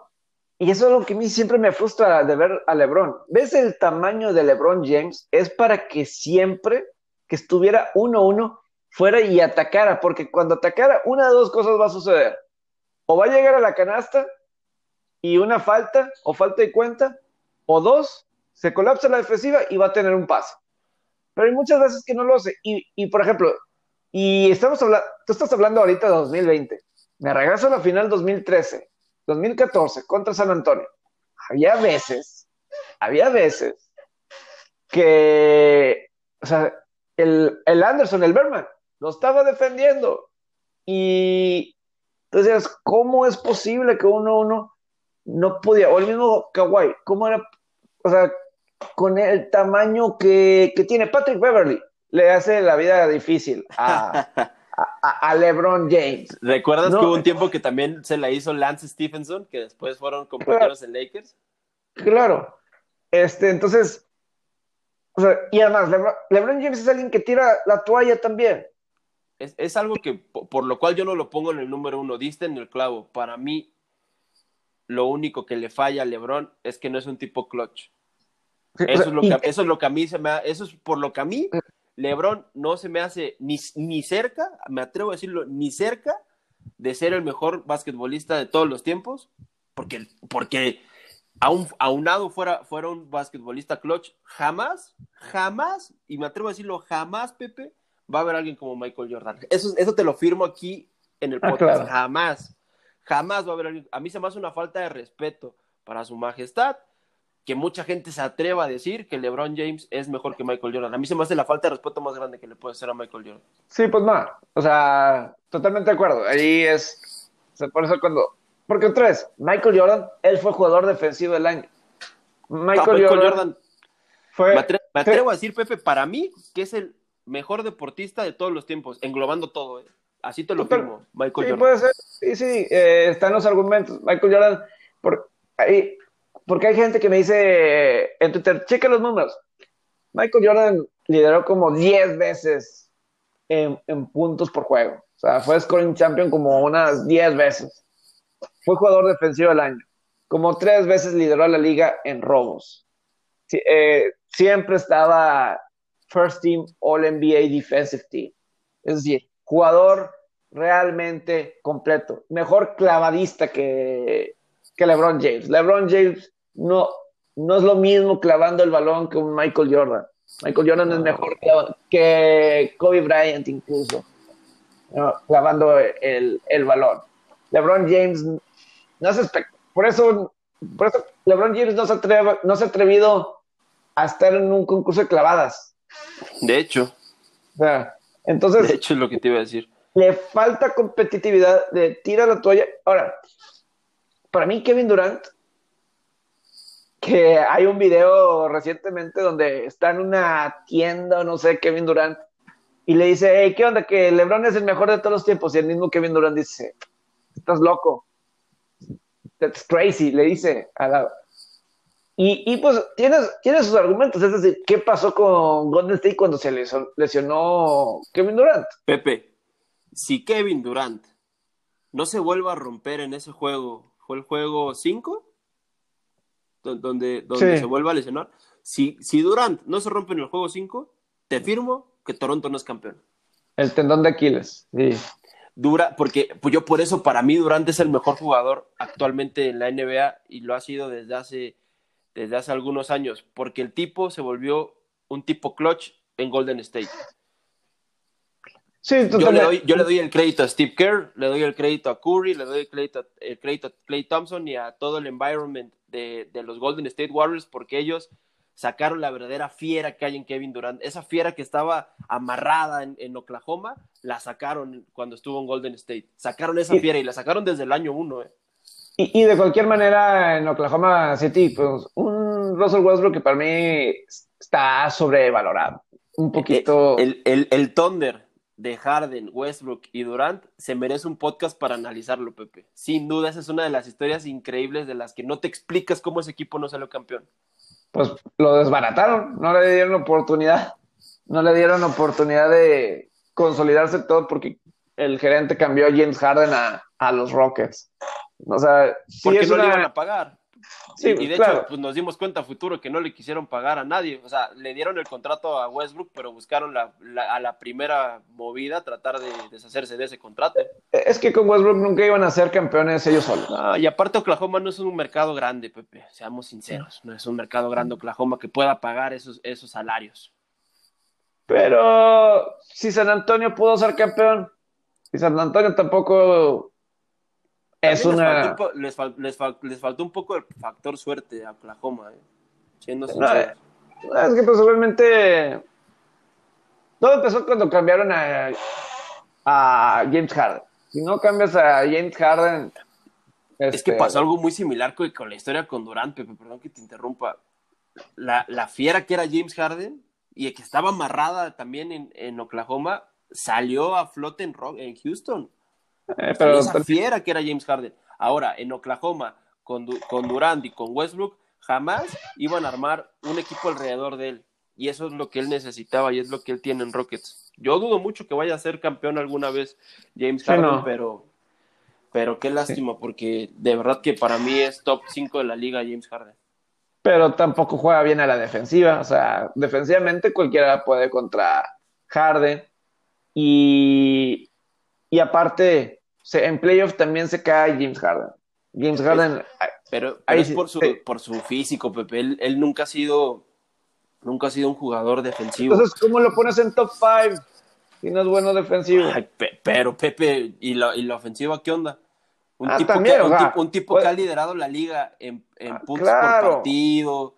y eso es lo que a mí siempre me frustra de ver a LeBron. ¿Ves el tamaño de LeBron James? Es para que siempre que estuviera 1-1 fuera y atacara, porque cuando atacara, una de dos cosas va a suceder. O va a llegar a la canasta y una falta o falta de cuenta, o dos, se colapsa la defensiva y va a tener un paso. Pero hay muchas veces que no lo hace. Y, por ejemplo, y estamos hablando, tú estás hablando ahorita de 2020. Me regreso a la final 2013, 2014 contra San Antonio. Había veces, había veces que, o sea, el, el Anderson, el Berman, lo estaba defendiendo. Y entonces, ¿cómo es posible que uno, uno no podía, o el mismo Kawhi, ¿cómo era, o sea, con el tamaño que, tiene Patrick Beverly. Le hace la vida difícil a, (laughs) a, LeBron James. ¿Recuerdas que hubo un tiempo que también se la hizo Lance Stephenson, que después fueron compañeros en Lakers? Claro. Este, entonces, y además, LeBron, James es alguien que tira la toalla también. Es, algo que, por, lo cual yo no lo pongo en el número uno, diste en el clavo. Para mí, lo único que le falla a LeBron es que no es un tipo clutch. Eso es, lo que, eso es lo que a mí se me eso es por lo que a mí LeBron no se me hace ni, ni cerca, me atrevo a decirlo, ni cerca de ser el mejor basquetbolista de todos los tiempos, porque, porque aun, aunado fuera, fuera un basquetbolista clutch, jamás, jamás, y me atrevo a decirlo, jamás, Pepe, va a haber alguien como Michael Jordan. Eso, eso te lo firmo aquí en el ah, podcast, jamás, jamás va a haber alguien. A mí se me hace una falta de respeto para su majestad que mucha gente se atreva a decir que LeBron James es mejor que Michael Jordan. A mí se me hace la falta de respeto más grande que le puede hacer a Michael Jordan. Sí, pues no. O sea, totalmente de acuerdo. Ahí es. O sea, por eso cuando. Porque otra vez, Michael Jordan, él fue jugador defensivo del año. Michael, Jordan, fue. Me atrevo, a decir, Pepe, para mí, que es el mejor deportista de todos los tiempos, englobando todo. ¿eh? Así te lo firmo, Michael sí, Jordan. puede ser. Sí, sí, eh, están los argumentos. Michael Jordan, por, ahí, porque hay gente que me dice en Twitter, cheque los números. Michael Jordan lideró como 10 veces en, puntos por juego. O sea, fue scoring champion como unas 10 veces. Fue jugador defensivo del año. Como tres veces lideró la liga en robos. Eh, siempre estaba First Team All NBA Defensive Team. Es decir, jugador realmente completo. Mejor clavadista que, que LeBron James. LeBron James no, no es lo mismo clavando el balón que un Michael Jordan. Michael Jordan es mejor que Kobe Bryant incluso, clavando el, el, balón. LeBron James no es por eso, por eso LeBron James no se, atreve, no se ha atrevido a estar en un concurso de clavadas. De hecho. O sea, entonces. De hecho es lo que te iba a decir. Le falta competitividad de tira la toalla. Ahora, para mí Kevin Durant que hay un video recientemente donde está en una tienda, no sé, Kevin Durant, y le dice, hey, ¿qué onda? Que LeBron es el mejor de todos los tiempos. Y el mismo Kevin Durant dice, estás loco. That's crazy, le dice a la... Y, y pues tienes, tienes sus argumentos, es decir, ¿qué pasó con Golden State cuando se lesionó Kevin Durant? Pepe, si Kevin Durant no se vuelva a romper en ese juego, ¿fue el juego 5? Donde, donde se vuelva a lesionar. Si, si Durant no se rompe en el juego 5, te firmo que Toronto no es campeón. El tendón de Aquiles, sí. Dura, porque pues yo por eso para mí Durant es el mejor jugador actualmente en la NBA y lo ha sido desde hace, desde hace algunos años, porque el tipo se volvió un tipo clutch en Golden State. Sí, yo, le doy, yo le doy el crédito a Steve Kerr, le doy el crédito a Curry, le doy el crédito, el crédito a Clay Thompson y a todo el environment de, los Golden State Warriors porque ellos sacaron la verdadera fiera que hay en Kevin Durant. Esa fiera que estaba amarrada en, Oklahoma, la sacaron cuando estuvo en Golden State. Sacaron esa fiera y la sacaron desde el año uno. ¿eh? Y, de cualquier manera, en Oklahoma City, pues un Russell Westbrook que para mí está sobrevalorado. Un poquito. El, el, el Thunder de Harden, Westbrook y Durant se merece un podcast para analizarlo, Pepe. Sin duda, esa es una de las historias increíbles de las que no te explicas cómo ese equipo no salió campeón. Pues lo desbarataron, no le dieron oportunidad, no le dieron oportunidad de consolidarse todo porque el gerente cambió a James Harden a, los Rockets. O sea, porque no le iban a pagar. Sí, y, de hecho, pues nos dimos cuenta a futuro que no le quisieron pagar a nadie. O sea, le dieron el contrato a Westbrook, pero buscaron la, a la primera movida tratar de deshacerse de ese contrato. Es que con Westbrook nunca iban a ser campeones ellos solos. y aparte Oklahoma no es un mercado grande, Pepe. Seamos sinceros. No es un mercado grande Oklahoma que pueda pagar esos, esos salarios. Pero si San Antonio pudo ser campeón, y San Antonio tampoco es una... Les faltó, un poco el factor suerte a Oklahoma, ¿eh? siendo sincero. es que pues todo empezó cuando cambiaron a, a James Harden. Si no cambias a James Harden... Es que este, pasó algo muy similar con, con la historia con Durant, Pepe, perdón que te interrumpa. La, la, fiera que era James Harden y que estaba amarrada también en, en Oklahoma, salió a flote en, en Houston. Eh, pero, esa fiera que era James Harden. Ahora, en Oklahoma, con, con Durant y con Westbrook, jamás iban a armar un equipo alrededor de él. Y eso es lo que él necesitaba y es lo que él tiene en Rockets. Yo dudo mucho que vaya a ser campeón alguna vez James Harden, pero, pero qué lástima, porque de verdad que para mí es top 5 de la liga James Harden. Pero tampoco juega bien a la defensiva. O sea, defensivamente cualquiera puede contra Harden. Y, y aparte, en playoff también se cae James Harden. James Harden. pero, es por su, por su físico, Pepe. Él, nunca ha sido. Nunca ha sido un jugador defensivo. Entonces, ¿cómo lo pones en top 5? Si no es bueno defensivo. pero, Pepe, ¿y la, ¿y la ofensiva qué onda? Un, ah, tipo, que, un, tipo, que ha liderado la liga en, en ah, puntos por partido,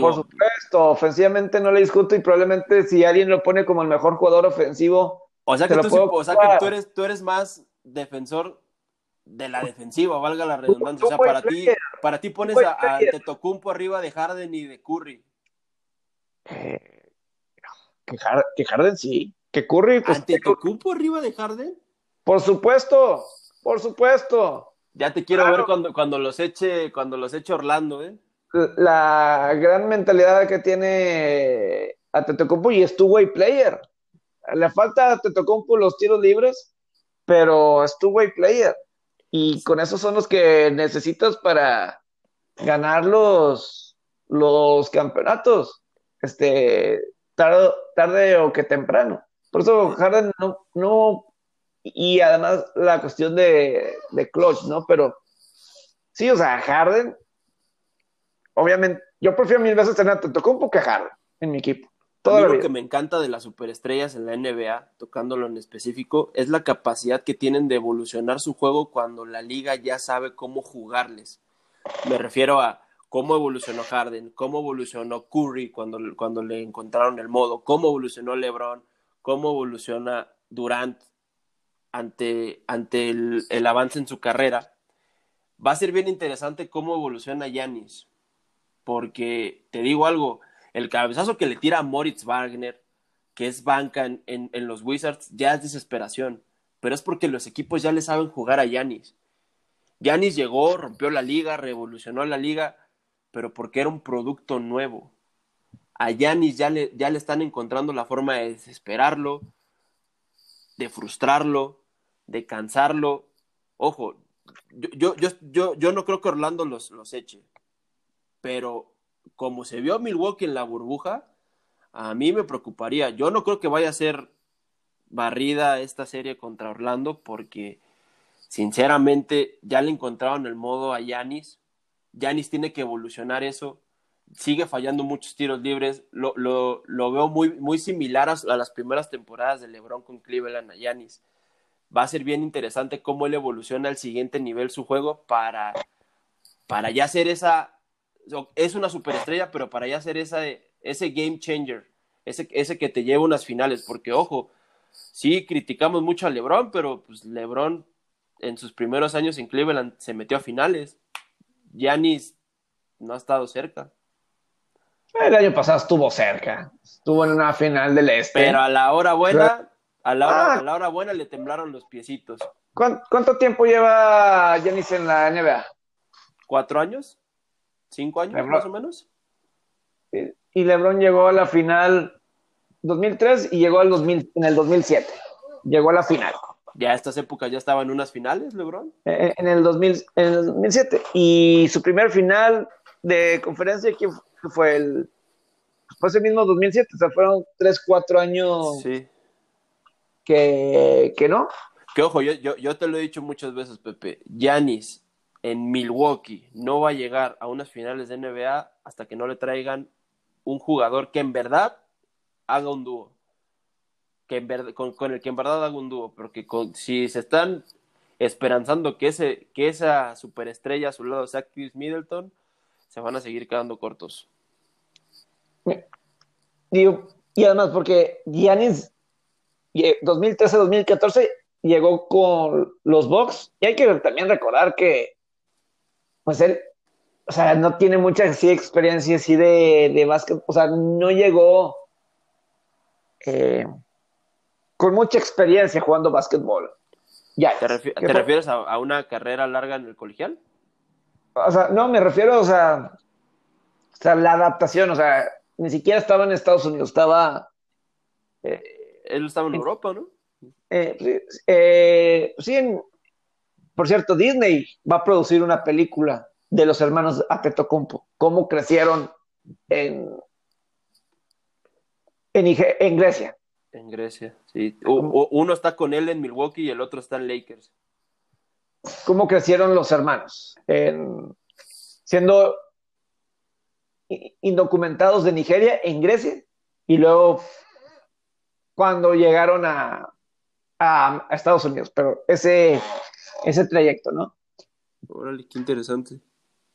por supuesto, ofensivamente no le discuto y probablemente si alguien lo pone como el mejor jugador ofensivo. O sea que, tú, eres, tú eres más defensor de la defensiva, valga la redundancia. O sea, para ti, para ti pones a, a Tetocumpo arriba de Harden y de Curry. Eh, que, Harden sí. Que Curry. Pues, ¿Ante Tetocumpo arriba de Harden? Por supuesto, por supuesto. Ya te quiero ver cuando, cuando los eche, cuando los eche Orlando, ¿eh? La gran mentalidad que tiene a Tetocumpo y es two-way player. Le falta a Tetocumpo los tiros libres, pero es two-way player. Y con esos son los que necesitas para ganar los, los campeonatos. Este, tarde, tarde o que temprano. Por eso Harden no, no y además la cuestión de, de clutch, ¿no? Pero sí, o sea, Harden, obviamente, yo prefiero mil veces tener a Tetocumpo que a Harden en mi equipo. Todo lo que me encanta de las superestrellas en la NBA, tocándolo en específico, es la capacidad que tienen de evolucionar su juego cuando la liga ya sabe cómo jugarles. Me refiero a cómo evolucionó Harden, cómo evolucionó Curry cuando, cuando le encontraron el modo, cómo evolucionó LeBron, cómo evoluciona Durant ante, ante el, el, avance en su carrera. Va a ser bien interesante cómo evoluciona Yanis, porque te digo algo, el cabezazo que le tira a Moritz Wagner, que es banca en, en, los Wizards, ya es desesperación, pero es porque los equipos ya le saben jugar a Yanis. Yanis llegó, rompió la liga, revolucionó la liga, pero porque era un producto nuevo. A Yanis ya le, ya le están encontrando la forma de desesperarlo, de frustrarlo, de cansarlo. Ojo, yo, yo, yo, yo no creo que Orlando los, los eche, pero como se vio Milwaukee en la burbuja, a mí me preocuparía. Yo no creo que vaya a ser barrida esta serie contra Orlando porque sinceramente ya le encontraron el modo a Yanis. Yanis tiene que evolucionar eso. Sigue fallando muchos tiros libres. Lo, lo, lo veo muy, muy similar a, las primeras temporadas de LeBron con Cleveland a Yanis va a ser bien interesante cómo él evoluciona al siguiente nivel su juego para, para ya ser esa, es una superestrella, pero para ya ser esa, ese game changer, ese, ese que te lleva a unas finales, porque ojo, sí criticamos mucho a Lebron, pero pues Lebron en sus primeros años en Cleveland se metió a finales, Giannis no ha estado cerca. El año pasado estuvo cerca, estuvo en una final del Este. Pero a la hora buena a la, hora, ah. a la hora buena le temblaron los piecitos. ¿Cuánto, tiempo lleva Yanis en la NBA? ¿Cuatro años? ¿Cinco años más o menos? Y LeBron llegó a la final 2003 y llegó al 2000, en el 2007. Llegó a la final. ¿Ya a estas épocas ya estaba en unas finales, LeBron? Eh, eh, en, el 2000, en el 2007. Y su primer final de conferencia que fue el fue ese mismo 2007, o sea, fueron tres, cuatro años sí que, no. Que ojo, yo, yo, yo te lo he dicho muchas veces, Pepe. Yanis en Milwaukee no va a llegar a unas finales de NBA hasta que no le traigan un jugador que en verdad haga un dúo. Que con, el que en verdad haga un dúo. Porque si se están esperanzando que, ese, que esa superestrella a su lado sea Chris Middleton, se van a seguir quedando cortos. Y además porque Giannis 2013-2014 llegó con los Bucks y hay que también recordar que pues él o sea, no tiene mucha experiencia así de, de básquet, o sea, no llegó eh, con mucha experiencia jugando básquetbol. Ya, ¿Te, refieres a, una carrera larga en el colegial? O sea, no, me refiero, o sea, o sea la adaptación, o sea, ni siquiera estaba en Estados Unidos, estaba eh, él estaba en Europa, ¿no? Eh, eh, sí, por cierto, Disney va a producir una película de los hermanos Apetocumpo, cómo crecieron en, en, Grecia. En Grecia, sí. uno está con él en Milwaukee y el otro está en Lakers. ¿Cómo crecieron los hermanos? siendo indocumentados de Nigeria en Grecia y luego cuando llegaron a, a, Estados Unidos, pero ese, ese trayecto, ¿no? Órale, qué interesante.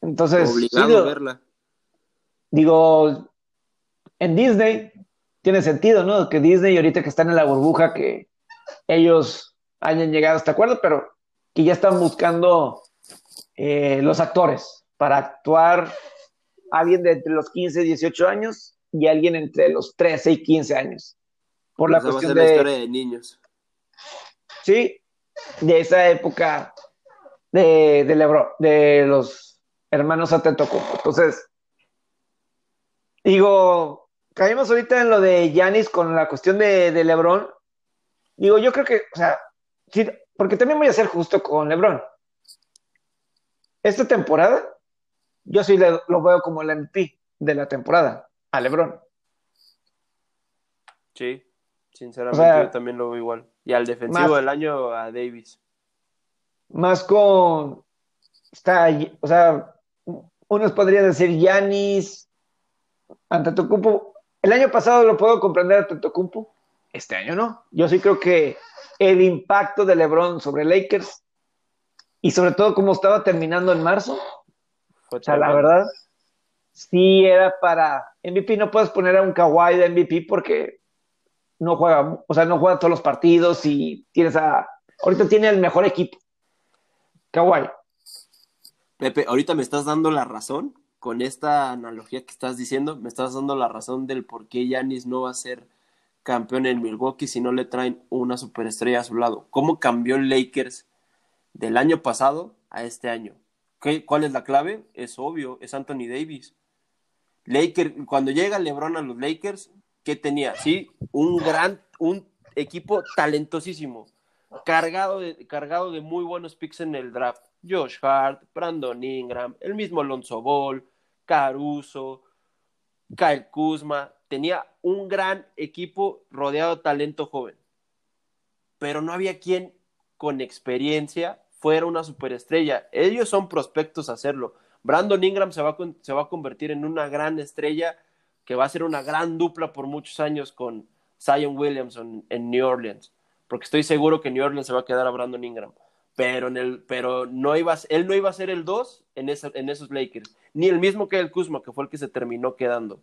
Entonces, obligado a verla. digo, en Disney tiene sentido, ¿no? Que Disney ahorita que están en la burbuja, que ellos hayan llegado a este acuerdo, pero que ya están buscando eh, los actores para actuar alguien de entre los 15 y 18 años y alguien entre los 13 y 15 años. Por la cuestión de... historia de niños. Sí, de esa época de, de, Lebron, de los hermanos Atentocumpo. Entonces, digo, caímos ahorita en lo de Yanis con la cuestión de, de Lebron. Digo, yo creo que, o sea, sí, porque también voy a ser justo con Lebron. Esta temporada, yo sí lo veo como el MP de la temporada, a Lebron. Sí, sinceramente yo también lo veo igual. Y al defensivo del año a Davis. Más con. Está, o sea, unos podrían decir Yanis, Antetokounmpo. El año pasado lo puedo comprender Antetokounmpo, este año no. Yo sí creo que el impacto de LeBron sobre Lakers y sobre todo como estaba terminando en marzo. o sea, la verdad, sí era para MVP. No puedes poner a un Kawhi de MVP porque no juega, o sea, no juega todos los partidos y tienes a. Ahorita tiene el mejor equipo. Kawhi. Pepe, ahorita me estás dando la razón con esta analogía que estás diciendo. Me estás dando la razón del por qué Yanis no va a ser campeón en Milwaukee si no le traen una superestrella a su lado. ¿Cómo cambió Lakers del año pasado a este año. ¿Cuál es la clave? Es obvio, es Anthony Davis. Lakers, cuando llega LeBron a los Lakers, ¿qué tenía? Sí, un gran, un equipo talentosísimo, cargado de, cargado de muy buenos picks en el draft. Josh Hart, Brandon Ingram, el mismo Alonso Ball, Caruso, Kyle Kuzma, tenía un gran equipo rodeado de talento joven. Pero no había quien con experiencia fuera una superestrella. Ellos son prospectos a hacerlo. Brandon Ingram se va, se va a convertir en una gran estrella que va a ser una gran dupla por muchos años con Zion Williamson en New Orleans, porque estoy seguro que New Orleans se va a quedar a Brandon Ingram, pero, en el, pero no iba, él no iba a ser el 2 en, en esos Lakers, ni el mismo que el Kuzma, que fue el que se terminó quedando.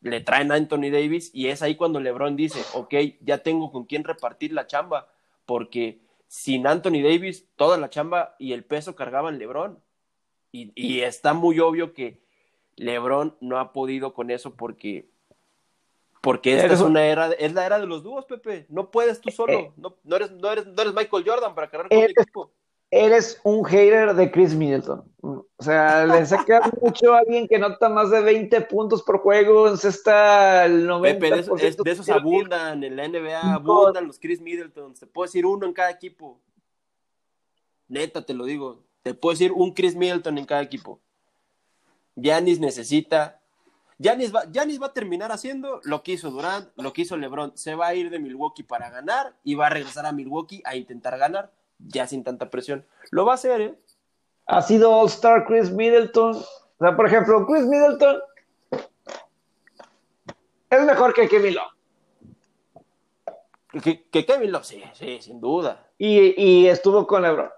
Le traen a Anthony Davis y es ahí cuando LeBron dice, ok, ya tengo con quién repartir la chamba, porque sin Anthony Davis, toda la chamba y el peso cargaban LeBron. Y, está muy obvio que LeBron no ha podido con eso porque porque esta es una era, es la era de los dúos, Pepe. No puedes tú solo. Eh. no, eres, no, eres, no eres Michael Jordan para cargar con el equipo eres un hater de Chris Middleton. O sea, le saca mucho a alguien que nota más de 20 puntos por juego, está el 90%. Pepe, de, esos abundan, en la NBA abundan los Chris Middleton. Te puedo decir uno en cada equipo. Neta, te lo digo. Te puedo decir un Chris Middleton en cada equipo. Giannis necesita. Giannis va, va a terminar haciendo lo que hizo Durant, lo que hizo LeBron. Se va a ir de Milwaukee para ganar y va a regresar a Milwaukee a intentar ganar ya sin tanta presión. Lo va a hacer, ¿eh? Ha sido All-Star Chris Middleton. O sea, por ejemplo, Chris Middleton es mejor que Kevin Love. Que, Kevin Love, sí, sí, sin duda. Y, estuvo con LeBron.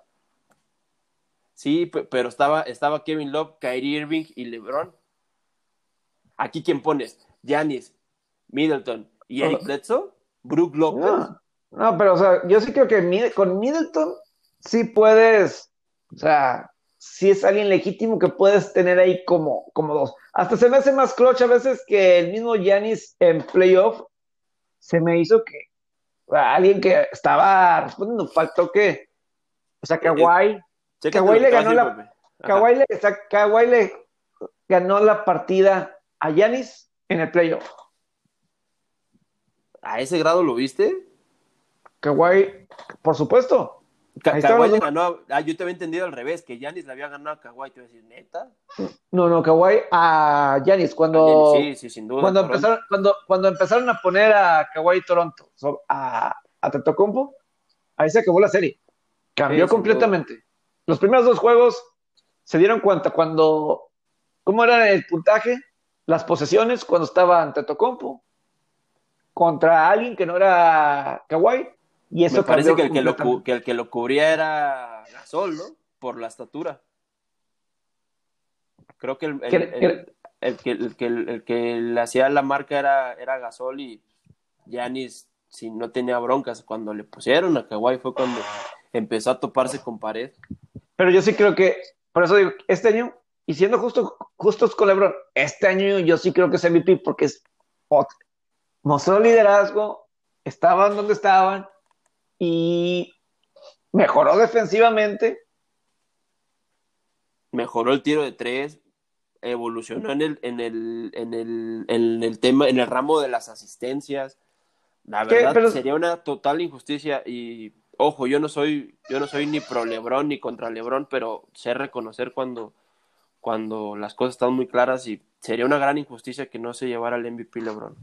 Sí, pero estaba, estaba Kevin Love, Kyrie Irving y LeBron. Aquí, ¿quién pones? Giannis, Middleton y Eric Bledsoe, Brook Lopez. No, pero o sea, yo sí creo que con Middleton sí puedes, o sea, sí es alguien legítimo que puedes tener ahí como, como dos. Hasta se me hace más clutch a veces que el mismo Yanis en playoff se me hizo que alguien que estaba respondiendo, faltó que, o sea, Kawhi, Kawhi le ganó la, Kawhi le, Kawhi le ganó la partida a Yanis en el playoff. ¿A ese grado lo viste? Kawhi, por supuesto. Kawhi le ganó, ah, yo te había entendido al revés, que Yanis le había ganado a Kawhi, te voy a decir, ¿neta? No, no, Kawhi a Yanis, cuando, sí, sí, sin duda, cuando, empezaron, cuando, cuando empezaron a poner a Kawhi Toronto a, a Tetocompo, ahí se acabó la serie. Cambió completamente. Los primeros dos juegos se dieron cuenta cuando, ¿cómo era el puntaje? Las posesiones cuando estaba ante Tetocompo contra alguien que no era Kawhi y eso Me parece que el que, lo, que el que lo cubría era Gasol, ¿no? Por la estatura. Creo que el, el que, el que, el que le hacía la marca era, era Gasol y Giannis, si no tenía broncas, cuando le pusieron a Kawhi fue cuando empezó a toparse con pared. Pero yo sí creo que, por eso digo, este año, y siendo justo, justos con LeBron, este año yo sí creo que es MVP porque es, mostró liderazgo, estaban donde estaban y mejoró defensivamente. Mejoró el tiro de tres, evolucionó en el, en el, en el, en el tema, en el ramo de las asistencias. La verdad sería una total injusticia y ojo, yo no soy, yo no soy ni pro Lebron ni contra Lebron, pero sé reconocer cuando, cuando las cosas están muy claras y sería una gran injusticia que no se llevara el MVP Lebron.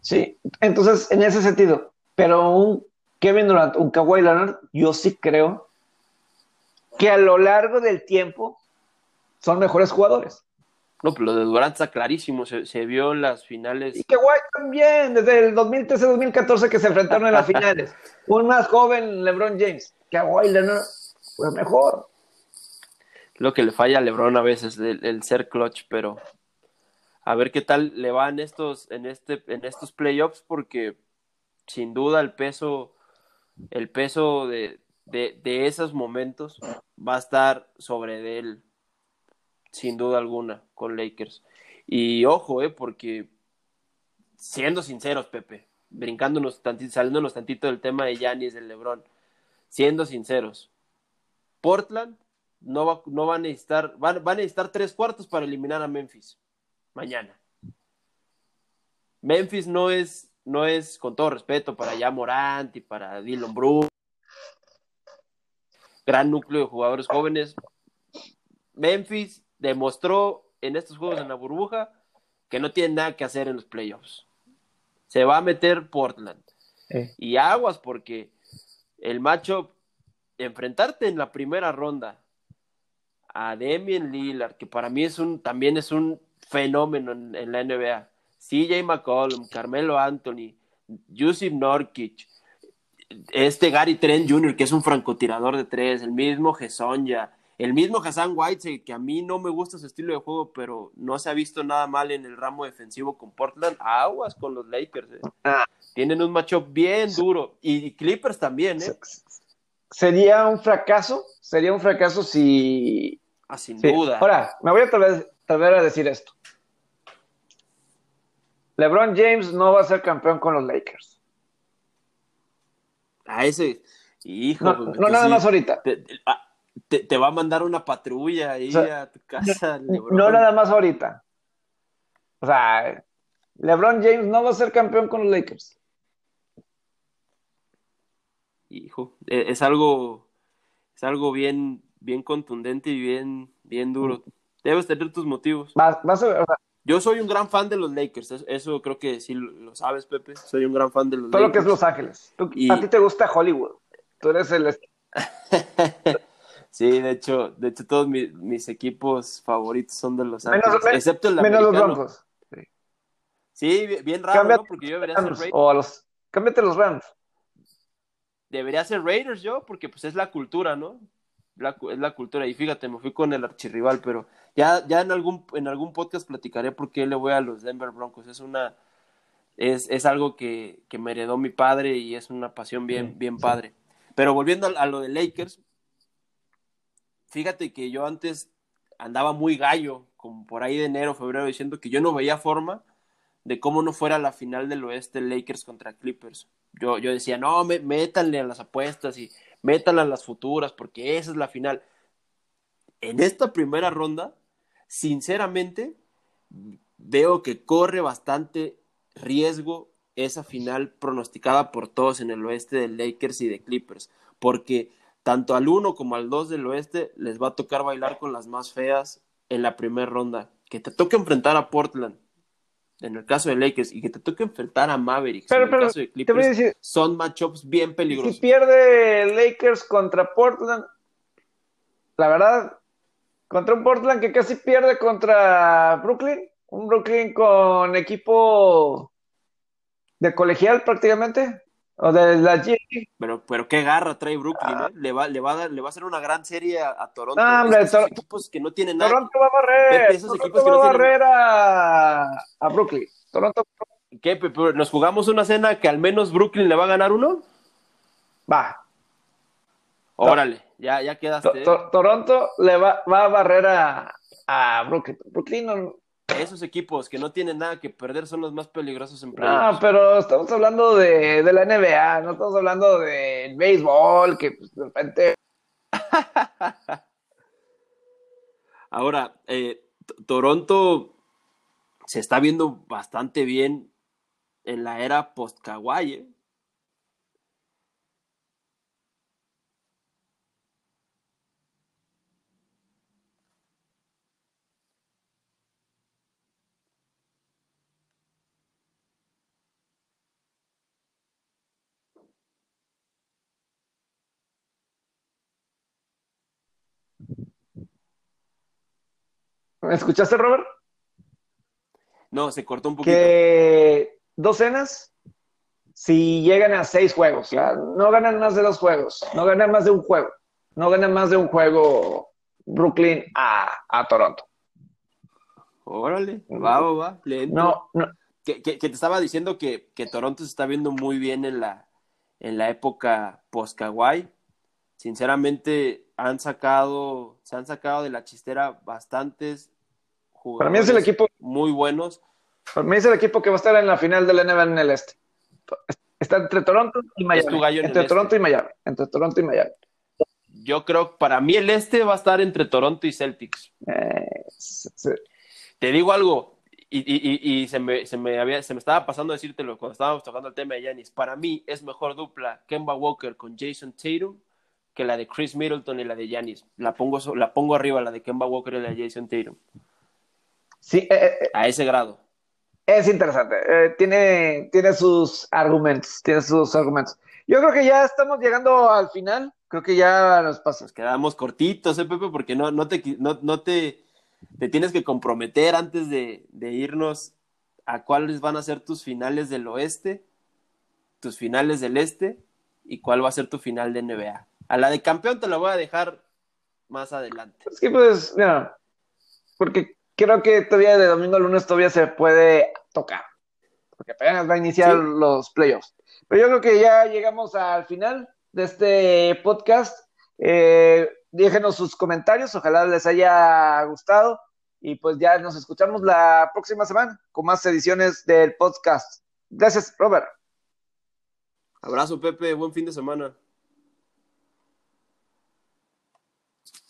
Sí, entonces en ese sentido, pero un Kevin Durant, un Kawhi Leonard, yo sí creo que a lo largo del tiempo son mejores jugadores. No, pero lo de Durant está clarísimo, se, vio en las finales. Y Kawhi también, desde el 2013-2014 que se enfrentaron en las (laughs) finales. Un más joven LeBron James. Kawhi Leonard fue mejor. Lo que le falla a LeBron a veces, el ser clutch, pero a ver qué tal le va en estos, en este, en estos playoffs, porque sin duda el peso, el peso de, de, de, esos momentos va a estar sobre de él, sin duda alguna, con Lakers. Y ojo, eh, porque siendo sinceros, Pepe, brincándonos tantito, saliéndonos tantito del tema de Yanis, del Lebron, siendo sinceros, Portland no va, no a necesitar, van, a necesitar tres cuartos para eliminar a Memphis mañana. Memphis no es, no es, con todo respeto, para ya Morant y para Dylan Brooks, gran núcleo de jugadores jóvenes. Memphis demostró en estos juegos en la burbuja que no tiene nada que hacer en los playoffs. Se va a meter Portland. Y aguas porque el macho, enfrentarte en la primera ronda a Demian Lillard, que para mí es un, también es un fenómeno en, la NBA. CJ McCollum, Carmelo Anthony, Yusuf Norkic, este Gary Trent Jr., que es un francotirador de tres, el mismo Gesonja, el mismo Hassan Whiteside, que a mí no me gusta su estilo de juego, pero no se ha visto nada mal en el ramo defensivo con Portland. Aguas con los Lakers. Eh. Ah. Tienen un matchup bien duro. Y Clippers también, ¿eh? Sería un fracaso, sería un fracaso si... Ah, sin duda. Ahora, me voy a atrever a decir esto. LeBron James no va a ser campeón con los Lakers. A ese, hijo. No, pues, nada más ahorita. Ah, te, va a mandar una patrulla ahí a tu casa. No, nada más ahorita. O sea, LeBron James no va a ser campeón con los Lakers. Hijo, e, es algo, es algo bien, bien contundente y bien, bien duro. Debes tener tus motivos. Vas, vas a ver, o sea, yo soy un gran fan de los Lakers, eso creo que sí lo sabes, Pepe. Soy un gran fan de los Todo Lakers. lo que es Los Ángeles. A ti te gusta Hollywood. Tú eres el. (laughs) sí, de hecho, de hecho todos mis, equipos favoritos son de Los Ángeles, excepto el menos los Broncos. Sí. bien raro, ¿no? Porque yo debería ser Raiders. O a los, cámbiate los Rams. Debería ser Raiders yo, porque pues es la cultura, ¿no? es la cultura. Y fíjate, me fui con el archirrival, pero ya, ya en algún, en algún podcast platicaré por qué le voy a los Denver Broncos. Es una, es, es algo que, que, me heredó mi padre y es una pasión bien, bien padre. Pero volviendo a, lo de Lakers, fíjate que yo antes andaba muy gallo, como por ahí de enero, febrero, diciendo que yo no veía forma de cómo no fuera la final del oeste Lakers contra Clippers. Yo, yo decía, no, me, métanle a las apuestas y métanle a las futuras, porque esa es la final. En esta primera ronda, sinceramente, veo que corre bastante riesgo esa final pronosticada por todos en el oeste de Lakers y de Clippers, porque tanto al uno como al dos del oeste les va a tocar bailar con las más feas en la primera ronda. Que te toque enfrentar a Portland, en el caso de Lakers, y que te toque enfrentar a Mavericks, en el caso de Clippers, son matchups bien peligrosos. Si pierde Lakers contra Portland, la verdad, contra un Portland que casi pierde contra Brooklyn, un Brooklyn con equipo de colegial prácticamente. O de la. Pero, pero qué garra trae Brooklyn, ¿eh? Le va, le va a dar, le va a hacer una gran serie a, Toronto. No, hombre, esos Tor- equipos que no tienen nada. Toronto va a barrer. Pepe, esos Toronto equipos que va a barrer a, a Brooklyn. Toronto ¿Qué, Pepe? ¿Nos jugamos una cena que al menos Brooklyn le va a ganar uno? va. Órale, ya, ya quedaste. ¿eh? to- Toronto le va, va a barrer a, a Brooklyn. Brooklyn no, Esos equipos que no tienen nada que perder son los más peligrosos en No, playoffs. pero estamos hablando de, de la NBA, no estamos hablando del béisbol, que pues, de repente (laughs) Ahora, eh, Toronto se está viendo bastante bien en la era post-Kawhi. ¿eh? ¿Me escuchaste, Robert? No, se cortó un poquito. Que dos cenas, si llegan a seis juegos, ya, no ganan más de dos juegos, no ganan más de un juego, no ganan más de un juego Brooklyn a, a Toronto. Órale, va, va, va. entro. No, no, Que, que- que te estaba diciendo que, que Toronto se está viendo muy bien en la, en la época post-Kawhi. Sinceramente, han sacado, se han sacado de la chistera bastantes para mí es el equipo, muy buenos. para mí es el equipo que va a estar en la final de la NBA en el este. Está entre Toronto y Miami. en entre este. Toronto y Miami. Entre Toronto y Miami. Yo creo que para mí el este va a estar entre Toronto y Celtics. Eh, Te digo algo, y, y- y- y se, me, se, me había, se me estaba pasando decírtelo cuando estábamos tocando el tema de Giannis. Para mí es mejor dupla Kemba Walker con Jason Tatum que la de Chris Middleton y la de Giannis. La pongo, la pongo arriba, la de Kemba Walker y la de Jason Tatum. Sí, eh, eh, A ese grado. Es interesante. eh, tiene, tiene sus argumentos. Tiene sus argumentos. Yo creo que ya estamos llegando al final. Creo que ya nos pasa. Nos quedamos cortitos, ¿eh, Pepe? Porque no, no, te, no, no te, te tienes que comprometer antes de, de irnos a cuáles van a ser tus finales del oeste, tus finales del este y cuál va a ser tu final de NBA. A la de campeón te la voy a dejar más adelante. Es que pues, mira, porque creo que todavía de domingo a lunes todavía se puede tocar. Porque apenas va a iniciar Sí. los playoffs. Pero yo creo que ya llegamos al final de este podcast. Eh, déjenos sus comentarios. Ojalá les haya gustado. Y pues ya nos escuchamos la próxima semana con más ediciones del podcast. Gracias, Robert. Abrazo, Pepe. Buen fin de semana.